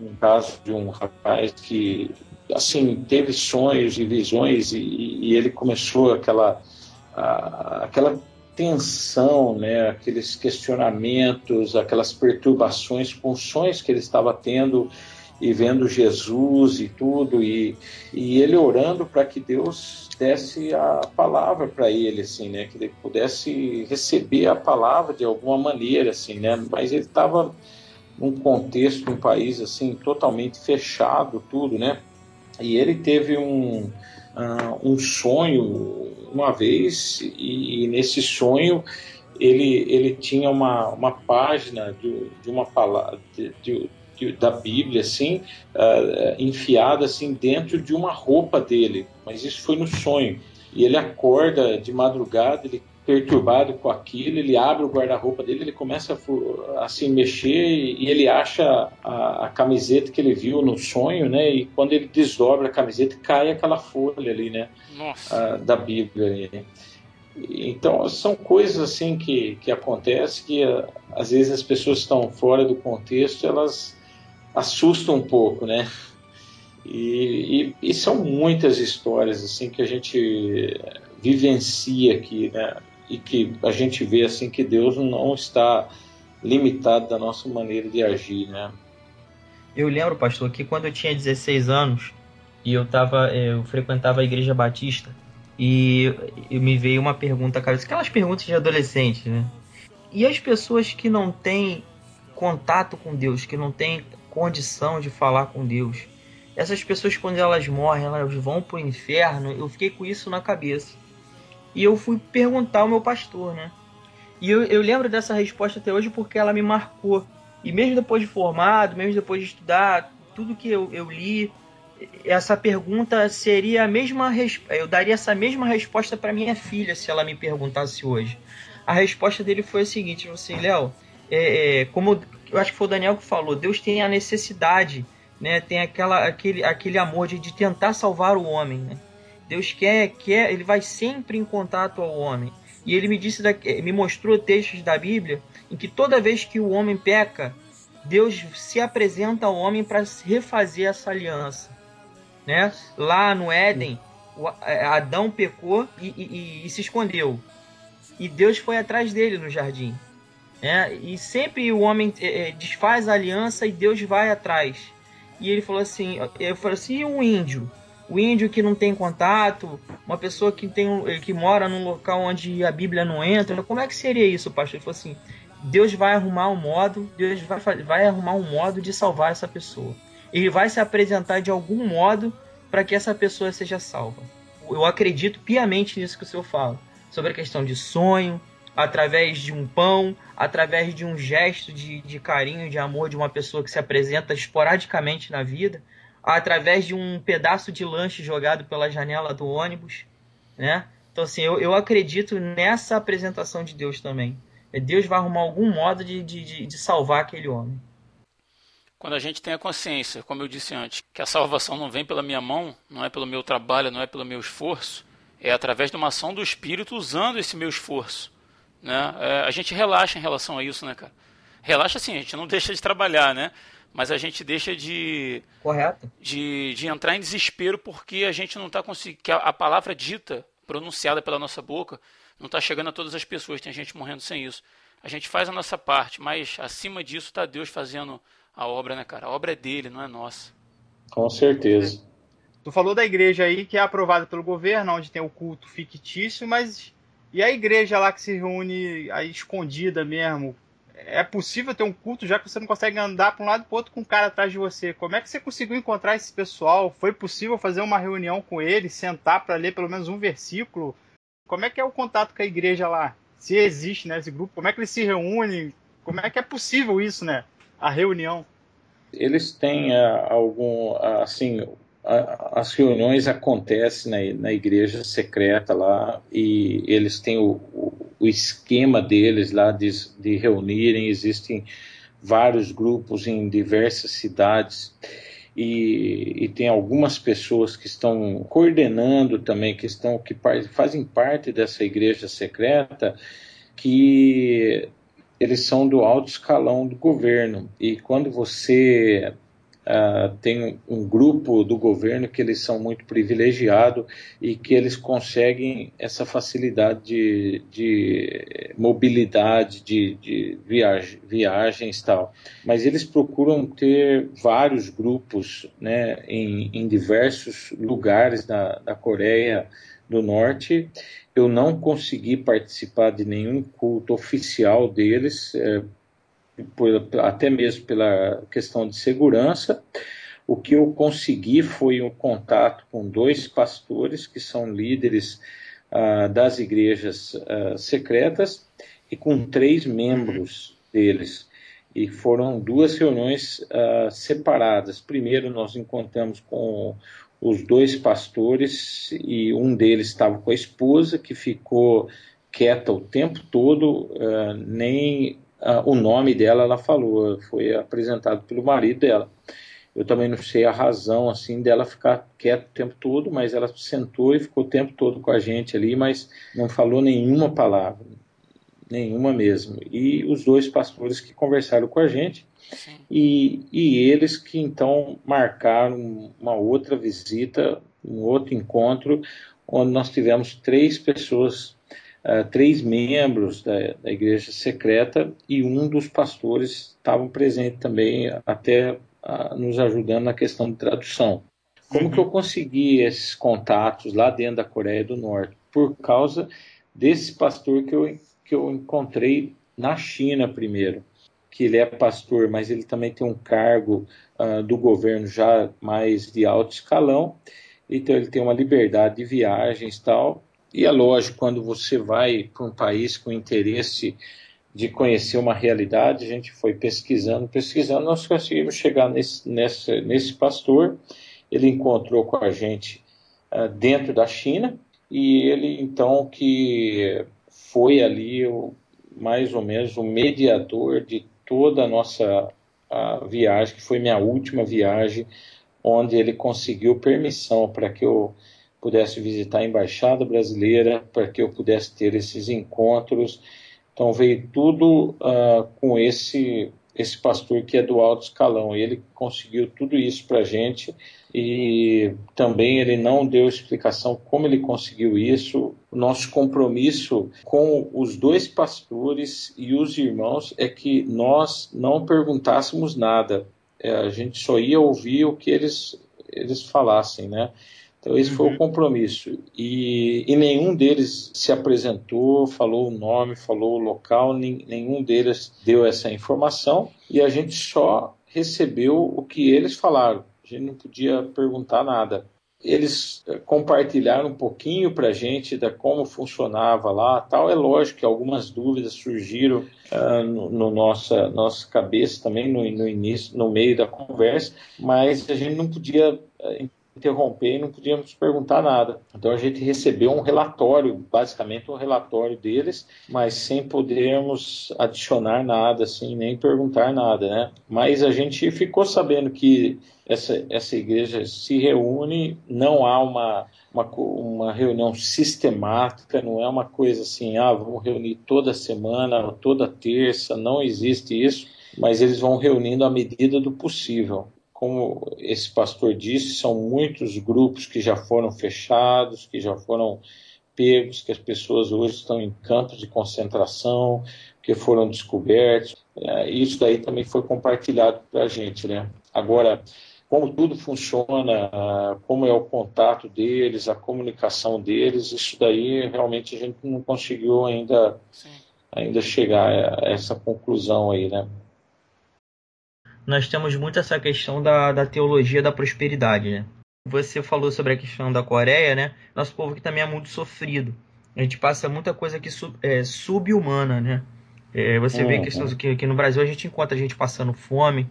um caso de um rapaz que assim teve sonhos e visões e, e ele começou aquela a, aquela tensão, né, aqueles questionamentos, aquelas perturbações com sonhos que ele estava tendo e vendo Jesus e tudo, e, e ele orando para que Deus desse a palavra para ele, assim, né, que ele pudesse receber a palavra de alguma maneira, assim, né, mas ele estava num contexto, um país assim totalmente fechado, tudo, né, e ele teve um, uh, um sonho uma vez e, e, nesse sonho ele, ele tinha uma, uma página de, de uma palavra de, de, de, da Bíblia assim uh, enfiada assim dentro de uma roupa dele. Mas isso foi no sonho. E ele acorda de madrugada ele perturbado com aquilo, ele abre o guarda-roupa dele, ele começa a, a se mexer e, e ele acha a, a, camiseta que ele viu no sonho, né? E quando ele desdobra a camiseta, cai aquela folha ali, né? A, da Bíblia. Ali. Então, são coisas assim que, que acontecem que às vezes as pessoas estão fora do contexto, elas assustam um pouco, né? E, e, e, são muitas histórias assim que a gente vivencia aqui, né? E que a gente vê assim que Deus não está limitado da nossa maneira de agir, né? Eu lembro, pastor, que quando eu tinha 16 anos e eu tava, eu frequentava a igreja batista e, e me veio uma pergunta, cara, aquelas perguntas de adolescente, né? E as pessoas que não têm contato com Deus, que não têm condição de falar com Deus, essas pessoas quando elas morrem, elas vão pro inferno. Eu fiquei com isso na cabeça. E eu fui perguntar ao meu pastor, né? E eu, eu lembro dessa resposta até hoje porque ela me marcou. E mesmo depois de formado, mesmo depois de estudar, tudo que eu, eu li, essa pergunta seria a mesma eu daria essa mesma resposta para minha filha se ela me perguntasse hoje. A resposta dele foi a seguinte, assim, Léo, é, é, como eu acho que foi o Daniel que falou, Deus tem a necessidade, né, tem aquela, aquele, aquele amor de, de tentar salvar o homem, né? Deus quer, quer, ele vai sempre em contato ao homem. E ele me disse, me mostrou textos da Bíblia em que toda vez que o homem peca, Deus se apresenta ao homem para refazer essa aliança, né? Lá no Éden, Adão pecou e, e, e se escondeu, e Deus foi atrás dele no jardim, né? E sempre o homem é, desfaz a aliança e Deus vai atrás. E ele falou assim, eu falei assim, e um índio? O índio que não tem contato, uma pessoa que tem que mora num local onde a Bíblia não entra, como é que seria isso, pastor? Ele falou assim: Deus vai arrumar um modo, Deus vai, vai arrumar um modo de salvar essa pessoa. Ele vai se apresentar de algum modo para que essa pessoa seja salva. Eu acredito piamente nisso que o senhor fala, sobre a questão de sonho, através de um pão, através de um gesto de, de carinho, de amor de uma pessoa que se apresenta esporadicamente na vida através de um pedaço de lanche jogado pela janela do ônibus, né? Então, assim, eu, eu acredito nessa apresentação de Deus também. É, Deus vai arrumar algum modo de, de, de salvar aquele homem. Quando a gente tem a consciência, como eu disse antes, que a salvação não vem pela minha mão, não é pelo meu trabalho, não é pelo meu esforço, é através de uma ação do Espírito usando esse meu esforço. Né? É, a gente relaxa em relação a isso, né, cara? Relaxa assim, a gente não deixa de trabalhar, né? Mas a gente deixa de correto. de, de entrar em desespero porque a gente não está conseguindo que a, a, palavra dita pronunciada pela nossa boca não está chegando a todas as pessoas. Tem gente morrendo sem isso. A gente faz a nossa parte mas acima disso está Deus fazendo a obra né cara? A obra é dele não é nossa. Com certeza. Tu falou da igreja aí que é aprovada pelo governo onde tem o culto fictício mas e a igreja lá que se reúne aí escondida mesmo é possível ter um culto já que você não consegue andar para um lado e para outro com um cara atrás de você. Como é que você conseguiu encontrar esse pessoal? Foi possível fazer uma reunião com eles, sentar para ler pelo menos um versículo? Como é que é o contato com a igreja lá? Se existe, né, esse grupo, como é que eles se reúnem? Como é que é possível isso, né? A reunião. Eles têm uh, algum, uh, assim, uh, as reuniões acontecem na, na igreja secreta lá e eles têm o o esquema deles lá de, de reunirem, existem vários grupos em diversas cidades e, e, tem algumas pessoas que estão coordenando também, que estão que fazem parte dessa igreja secreta, que eles são do alto escalão do governo. E quando você Uh, tem um, grupo do governo que eles são muito privilegiados e que eles conseguem essa facilidade de, de mobilidade, de, de viagem, viagens e tal. Mas eles procuram ter vários grupos né, em, em diversos lugares da, da Coreia do Norte. Eu não consegui participar de nenhum culto oficial deles, é, por, até mesmo pela questão de segurança. O que eu consegui foi um contato com dois pastores que são líderes ah, das igrejas ah, secretas e com três membros deles. E foram duas reuniões ah, separadas. Primeiro, nós encontramos com os dois pastores e um deles estava com a esposa, que ficou quieta o tempo todo, nem uh, o nome dela ela falou, foi apresentado pelo marido dela. Eu também não sei a razão assim dela ficar quieta o tempo todo, mas ela sentou e ficou o tempo todo com a gente ali, mas não falou nenhuma palavra, nenhuma mesmo. E os dois pastores que conversaram com a gente e, e eles que então marcaram uma outra visita, um outro encontro, onde nós tivemos três pessoas uh, três membros da, da, igreja secreta e um dos pastores estavam presentes também, até uh, nos ajudando na questão de tradução. Como uhum. que eu consegui esses contatos lá dentro da Coreia do Norte? Por causa desse pastor que eu, que eu encontrei na China primeiro, que ele é pastor, mas ele também tem um cargo uh, do governo já mais de alto escalão, então ele tem uma liberdade de viagens e tal, e é lógico, quando você vai para um país com interesse de conhecer uma realidade, a gente foi pesquisando, pesquisando, nós conseguimos chegar nesse, nesse, nesse pastor. Ele encontrou com a gente uh, dentro da China e ele então que foi ali o, mais ou menos o mediador de toda a nossa a viagem, que foi minha última viagem, onde ele conseguiu permissão para que eu pudesse visitar a embaixada brasileira, para que eu pudesse ter esses encontros. Então veio tudo uh, com esse esse pastor que é do alto escalão. Ele conseguiu tudo isso para a gente e também ele não deu explicação como ele conseguiu isso. Nosso compromisso com os dois pastores e os irmãos é que nós não perguntássemos nada. É, a gente só ia ouvir o que eles, eles falassem, né? Então, esse uhum. foi o uhum. compromisso. E, e, nenhum deles se apresentou, falou o nome, falou o local, nenhum deles deu essa informação. E a gente só recebeu o que eles falaram. A gente não podia perguntar nada. Eles eh, compartilharam um pouquinho para a gente da como funcionava lá, tal. É lógico que algumas dúvidas surgiram uh, no, no, nossa nossa cabeça também no, no início, no meio da conversa, mas a gente não podia uh, interromper e não podíamos perguntar nada. Então a gente recebeu um relatório, basicamente um relatório deles, mas sem podermos adicionar nada, assim, nem perguntar nada, né? Mas a gente ficou sabendo que essa, essa igreja se reúne, não há uma, uma, uma reunião sistemática, não é uma coisa assim, ah, vamos reunir toda semana, toda terça, não existe isso, mas eles vão reunindo à medida do possível como esse pastor disse, são muitos grupos que já foram fechados, que já foram pegos, que as pessoas hoje estão em campos de concentração, que foram descobertos. É, isso daí também foi compartilhado para a gente, né? Agora, como tudo funciona, como é o contato deles, a comunicação deles, isso daí realmente a gente não conseguiu ainda, ainda chegar a essa conclusão aí, né? Nós temos muito essa questão da, da teologia da prosperidade, né? Você falou sobre a questão da Coreia, né? Nosso povo aqui também é muito sofrido. A gente passa muita coisa aqui sub, é, subhumana, né? É, você uhum. vê questões que aqui no Brasil a gente encontra a gente passando fome.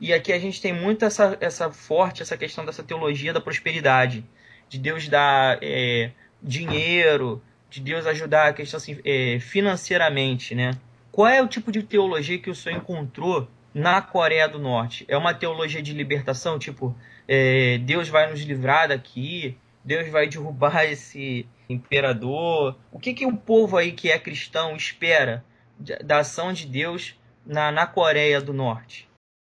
E aqui a gente tem muito essa, essa forte, essa questão dessa teologia da prosperidade. De Deus dar é, dinheiro, de Deus ajudar a questão assim, é, financeiramente, né? Qual é o tipo de teologia que o senhor encontrou na Coreia do Norte? É uma teologia de libertação, tipo, é, Deus vai nos livrar daqui, Deus vai derrubar esse imperador. O que, que o povo aí que é cristão espera da ação de Deus na, na Coreia do Norte?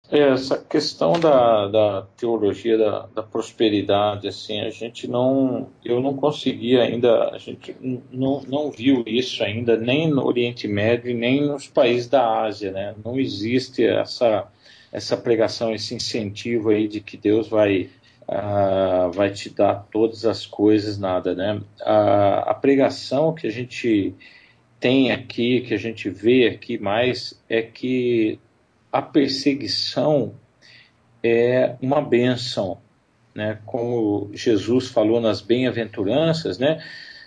Essa questão da, da teologia da, da, prosperidade, assim, a gente não, eu não consegui ainda, a gente não, não viu isso ainda, nem no Oriente Médio, nem nos países da Ásia, né? Não existe essa, essa pregação, esse incentivo aí de que Deus vai, uh, vai te dar todas as coisas, nada, né? A pregação que a gente tem aqui, que a gente vê aqui mais, é que a perseguição é uma benção, né? Como Jesus falou nas bem-aventuranças, né?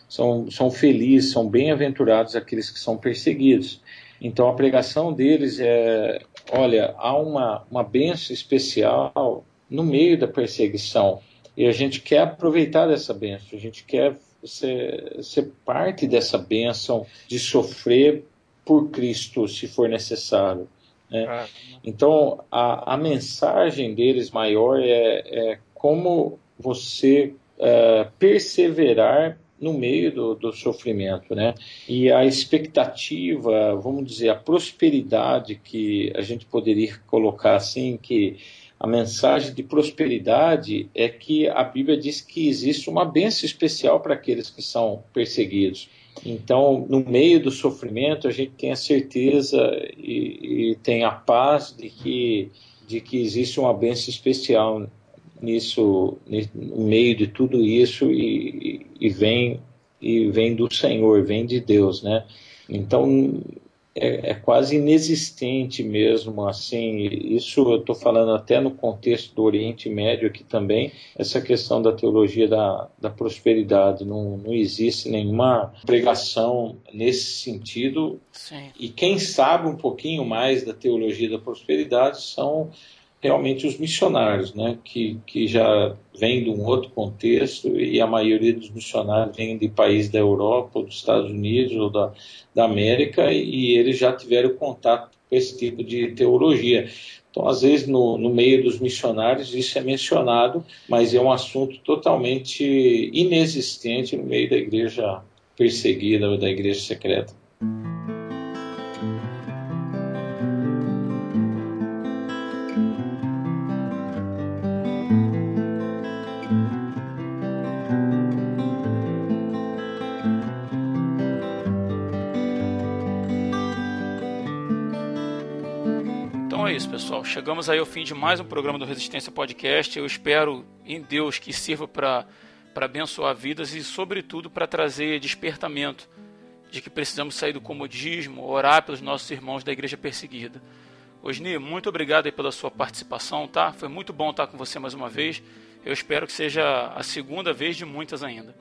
São, são felizes, são bem-aventurados aqueles que são perseguidos. Então a pregação deles é, olha, há uma, uma benção especial no meio da perseguição e a gente quer aproveitar dessa benção, a gente quer ser, ser parte dessa benção de sofrer por Cristo, se for necessário. Né? Ah. Então, a, a mensagem deles maior é, é como você é, perseverar no meio do, do, sofrimento, né? E a expectativa, vamos dizer, a prosperidade que a gente poderia colocar assim, que a mensagem de prosperidade é que a Bíblia diz que existe uma bênção especial para aqueles que são perseguidos. Então, no meio do sofrimento, a gente tem a certeza e, e tem a paz de que, de que existe uma bênção especial nisso, no meio de tudo isso e, e vem e vem do Senhor, vem de Deus, né? Então, é, é, quase inexistente mesmo, assim, isso eu estou falando até no contexto do Oriente Médio aqui também, essa questão da teologia da, da prosperidade, não, não existe nenhuma pregação nesse sentido, Sim. e quem sabe um pouquinho mais da teologia da prosperidade são realmente os missionários, né, que, que já vêm de um outro contexto e a maioria dos missionários vem de países da Europa, ou dos Estados Unidos ou da, da América e, e eles já tiveram contato com esse tipo de teologia. Então, às vezes, no, no meio dos missionários, isso é mencionado, mas é um assunto totalmente inexistente no meio da igreja perseguida ou da igreja secreta. Chegamos aí ao fim de mais um programa do Resistência Podcast. Eu espero em Deus que sirva para abençoar vidas e, sobretudo, para trazer despertamento de que precisamos sair do comodismo, orar pelos nossos irmãos da igreja perseguida. Osni, muito obrigado pela sua participação, tá? Foi muito bom estar com você mais uma vez. Eu espero que seja a segunda vez de muitas ainda.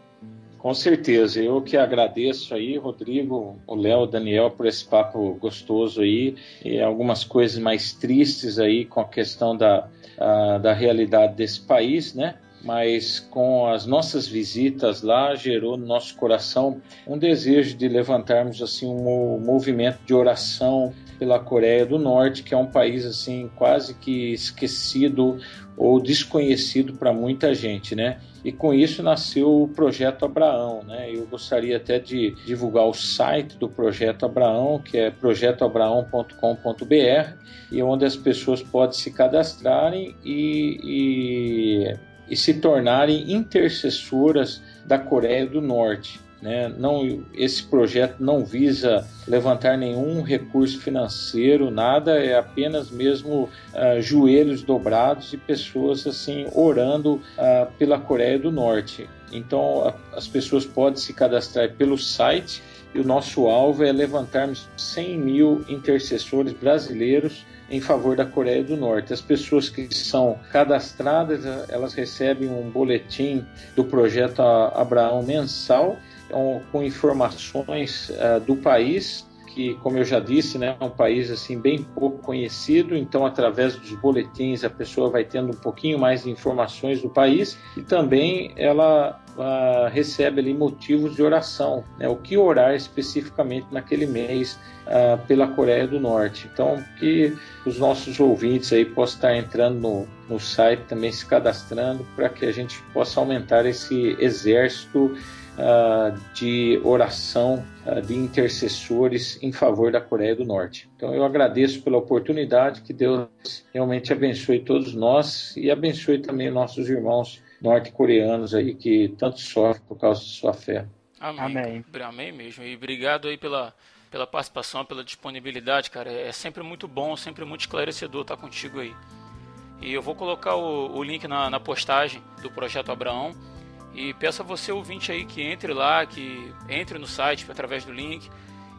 Com certeza, eu que agradeço aí, Rodrigo, o Léo, o Daniel, por esse papo gostoso aí, e algumas coisas mais tristes aí com a questão da, a, da realidade desse país, né? Mas com as nossas visitas lá, gerou no nosso coração um desejo de levantarmos assim um movimento de oração pela Coreia do Norte, que é um país assim quase que esquecido ou desconhecido para muita gente, né? E com isso nasceu o Projeto Abraão, né? Eu gostaria até de divulgar o site do Projeto Abraão, que é projetoabraão.com.br, e onde as pessoas podem se cadastrarem e, e, e se tornarem intercessoras da Coreia do Norte. Né? Não, esse projeto não visa levantar nenhum recurso financeiro, nada, é apenas mesmo uh, joelhos dobrados e pessoas assim orando uh, pela Coreia do Norte. Então a, as pessoas podem se cadastrar pelo site e o nosso alvo é levantarmos 100 mil intercessores brasileiros em favor da Coreia do Norte. As pessoas que são cadastradas, elas recebem um boletim do projeto Abraão mensal com informações uh, do país, que, como eu já disse, né, é um país assim bem pouco conhecido. Então, através dos boletins, a pessoa vai tendo um pouquinho mais de informações do país e também ela uh, recebe ali motivos de oração, né, o que orar especificamente naquele mês uh, pela Coreia do Norte. Então, que os nossos ouvintes aí possam estar entrando no, no site, também se cadastrando, para que a gente possa aumentar esse exército uh, de oração, uh, de intercessores em favor da Coreia do Norte. Então eu agradeço pela oportunidade, que Deus realmente abençoe todos nós e abençoe também nossos irmãos norte-coreanos aí que tanto sofrem por causa de sua fé. Amém. Amém. Amém mesmo. E obrigado aí pela, pela participação, pela disponibilidade, cara. É sempre muito bom, sempre muito esclarecedor estar contigo aí. E eu vou colocar o, o link na, na, postagem do Projeto Abraão. E peço a você, ouvinte aí, que entre lá, que entre no site através do link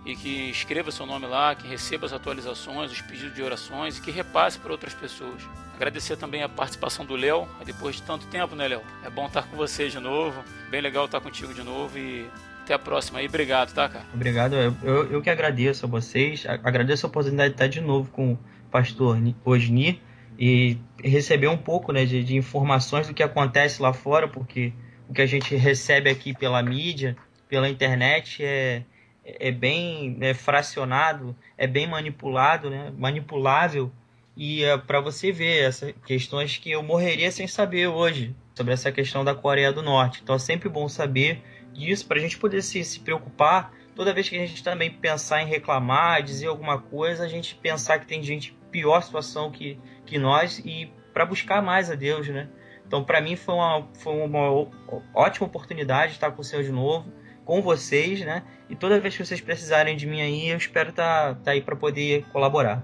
e que escreva seu nome lá, que receba as atualizações, os pedidos de orações e que repasse para outras pessoas. Agradecer também a participação do Léo, depois de tanto tempo, né, Léo? É bom estar com você de novo, bem legal estar contigo de novo e até a próxima aí. Obrigado, tá, cara? Obrigado, eu, eu, que agradeço a vocês, agradeço a oportunidade de estar de novo com o pastor Osni e receber um pouco né, de, de informações do que acontece lá fora, porque o que a gente recebe aqui pela mídia, pela internet, é, é bem né, fracionado, é bem manipulado, né, manipulável. E é, para você ver essas questões que eu morreria sem saber hoje sobre essa questão da Coreia do Norte. Então é sempre bom saber disso para a gente poder se, se preocupar. Toda vez que a gente também pensar em reclamar, dizer alguma coisa, a gente pensar que tem gente pior situação que, que nós e para buscar mais a Deus, né? Então, para mim foi uma, foi uma ótima oportunidade estar com o Senhor de novo com vocês, né? E toda vez que vocês precisarem de mim aí, eu espero estar tá, tá aí para poder colaborar.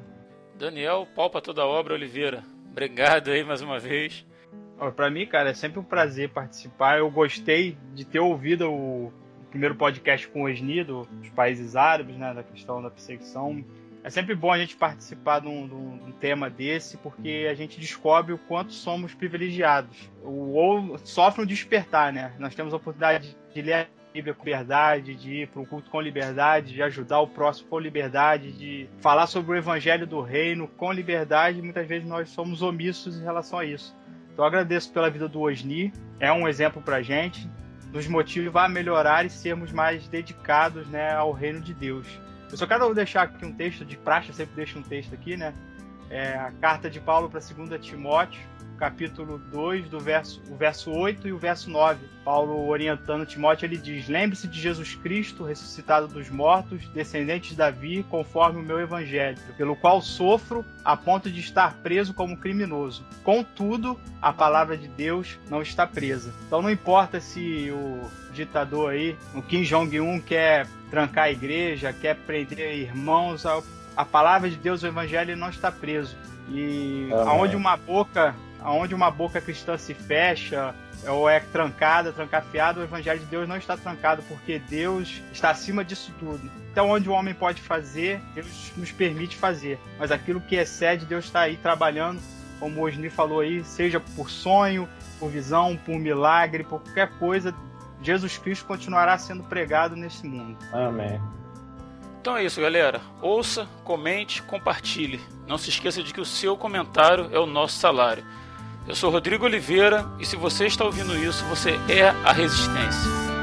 Daniel, pau para toda a obra, Oliveira. Obrigado aí mais uma vez. Para mim, cara, é sempre um prazer participar. Eu gostei de ter ouvido o primeiro podcast com o Osni, dos países árabes, né, da questão da perseguição. É sempre bom a gente participar de um, de um, tema desse, porque a gente descobre o quanto somos privilegiados. Ou sofre um despertar, né? Nós temos a oportunidade de ler Bíblia com liberdade, de ir para o culto com liberdade, de ajudar o próximo com liberdade, de falar sobre o evangelho do reino com liberdade. Muitas vezes nós somos omissos em relação a isso. Então agradeço pela vida do Osni, é um exemplo para gente, nos motiva a melhorar e sermos mais dedicados né, ao reino de Deus. Eu só quero deixar aqui um texto de praxe, eu sempre deixo um texto aqui, né? É a carta de Paulo para 2 Timóteo, capítulo 2, do verso, o verso 8 e o verso 9. Paulo orientando Timóteo, ele diz: Lembre-se de Jesus Cristo, ressuscitado dos mortos, descendente de Davi, conforme o meu evangelho, pelo qual sofro a ponto de estar preso como criminoso. Contudo, a palavra de Deus não está presa. Então não importa se o ditador aí, o Kim Jong-un quer trancar a igreja, quer prender irmãos, a palavra de Deus, o evangelho não está preso. E Amém. aonde uma boca aonde uma boca cristã se fecha ou é trancada, trancafiada, o evangelho de Deus não está trancado, porque Deus está acima disso tudo. Então, onde o homem pode fazer, Deus nos permite fazer. Mas aquilo que excede, Deus está aí trabalhando, como o Osni falou aí, seja por sonho, por visão, por milagre, por qualquer coisa, Jesus Cristo continuará sendo pregado nesse mundo. Amém. Então é isso, galera. Ouça, comente, compartilhe. Não se esqueça de que o seu comentário é o nosso salário. Eu sou Rodrigo Oliveira e se você está ouvindo isso, você é a Resistência.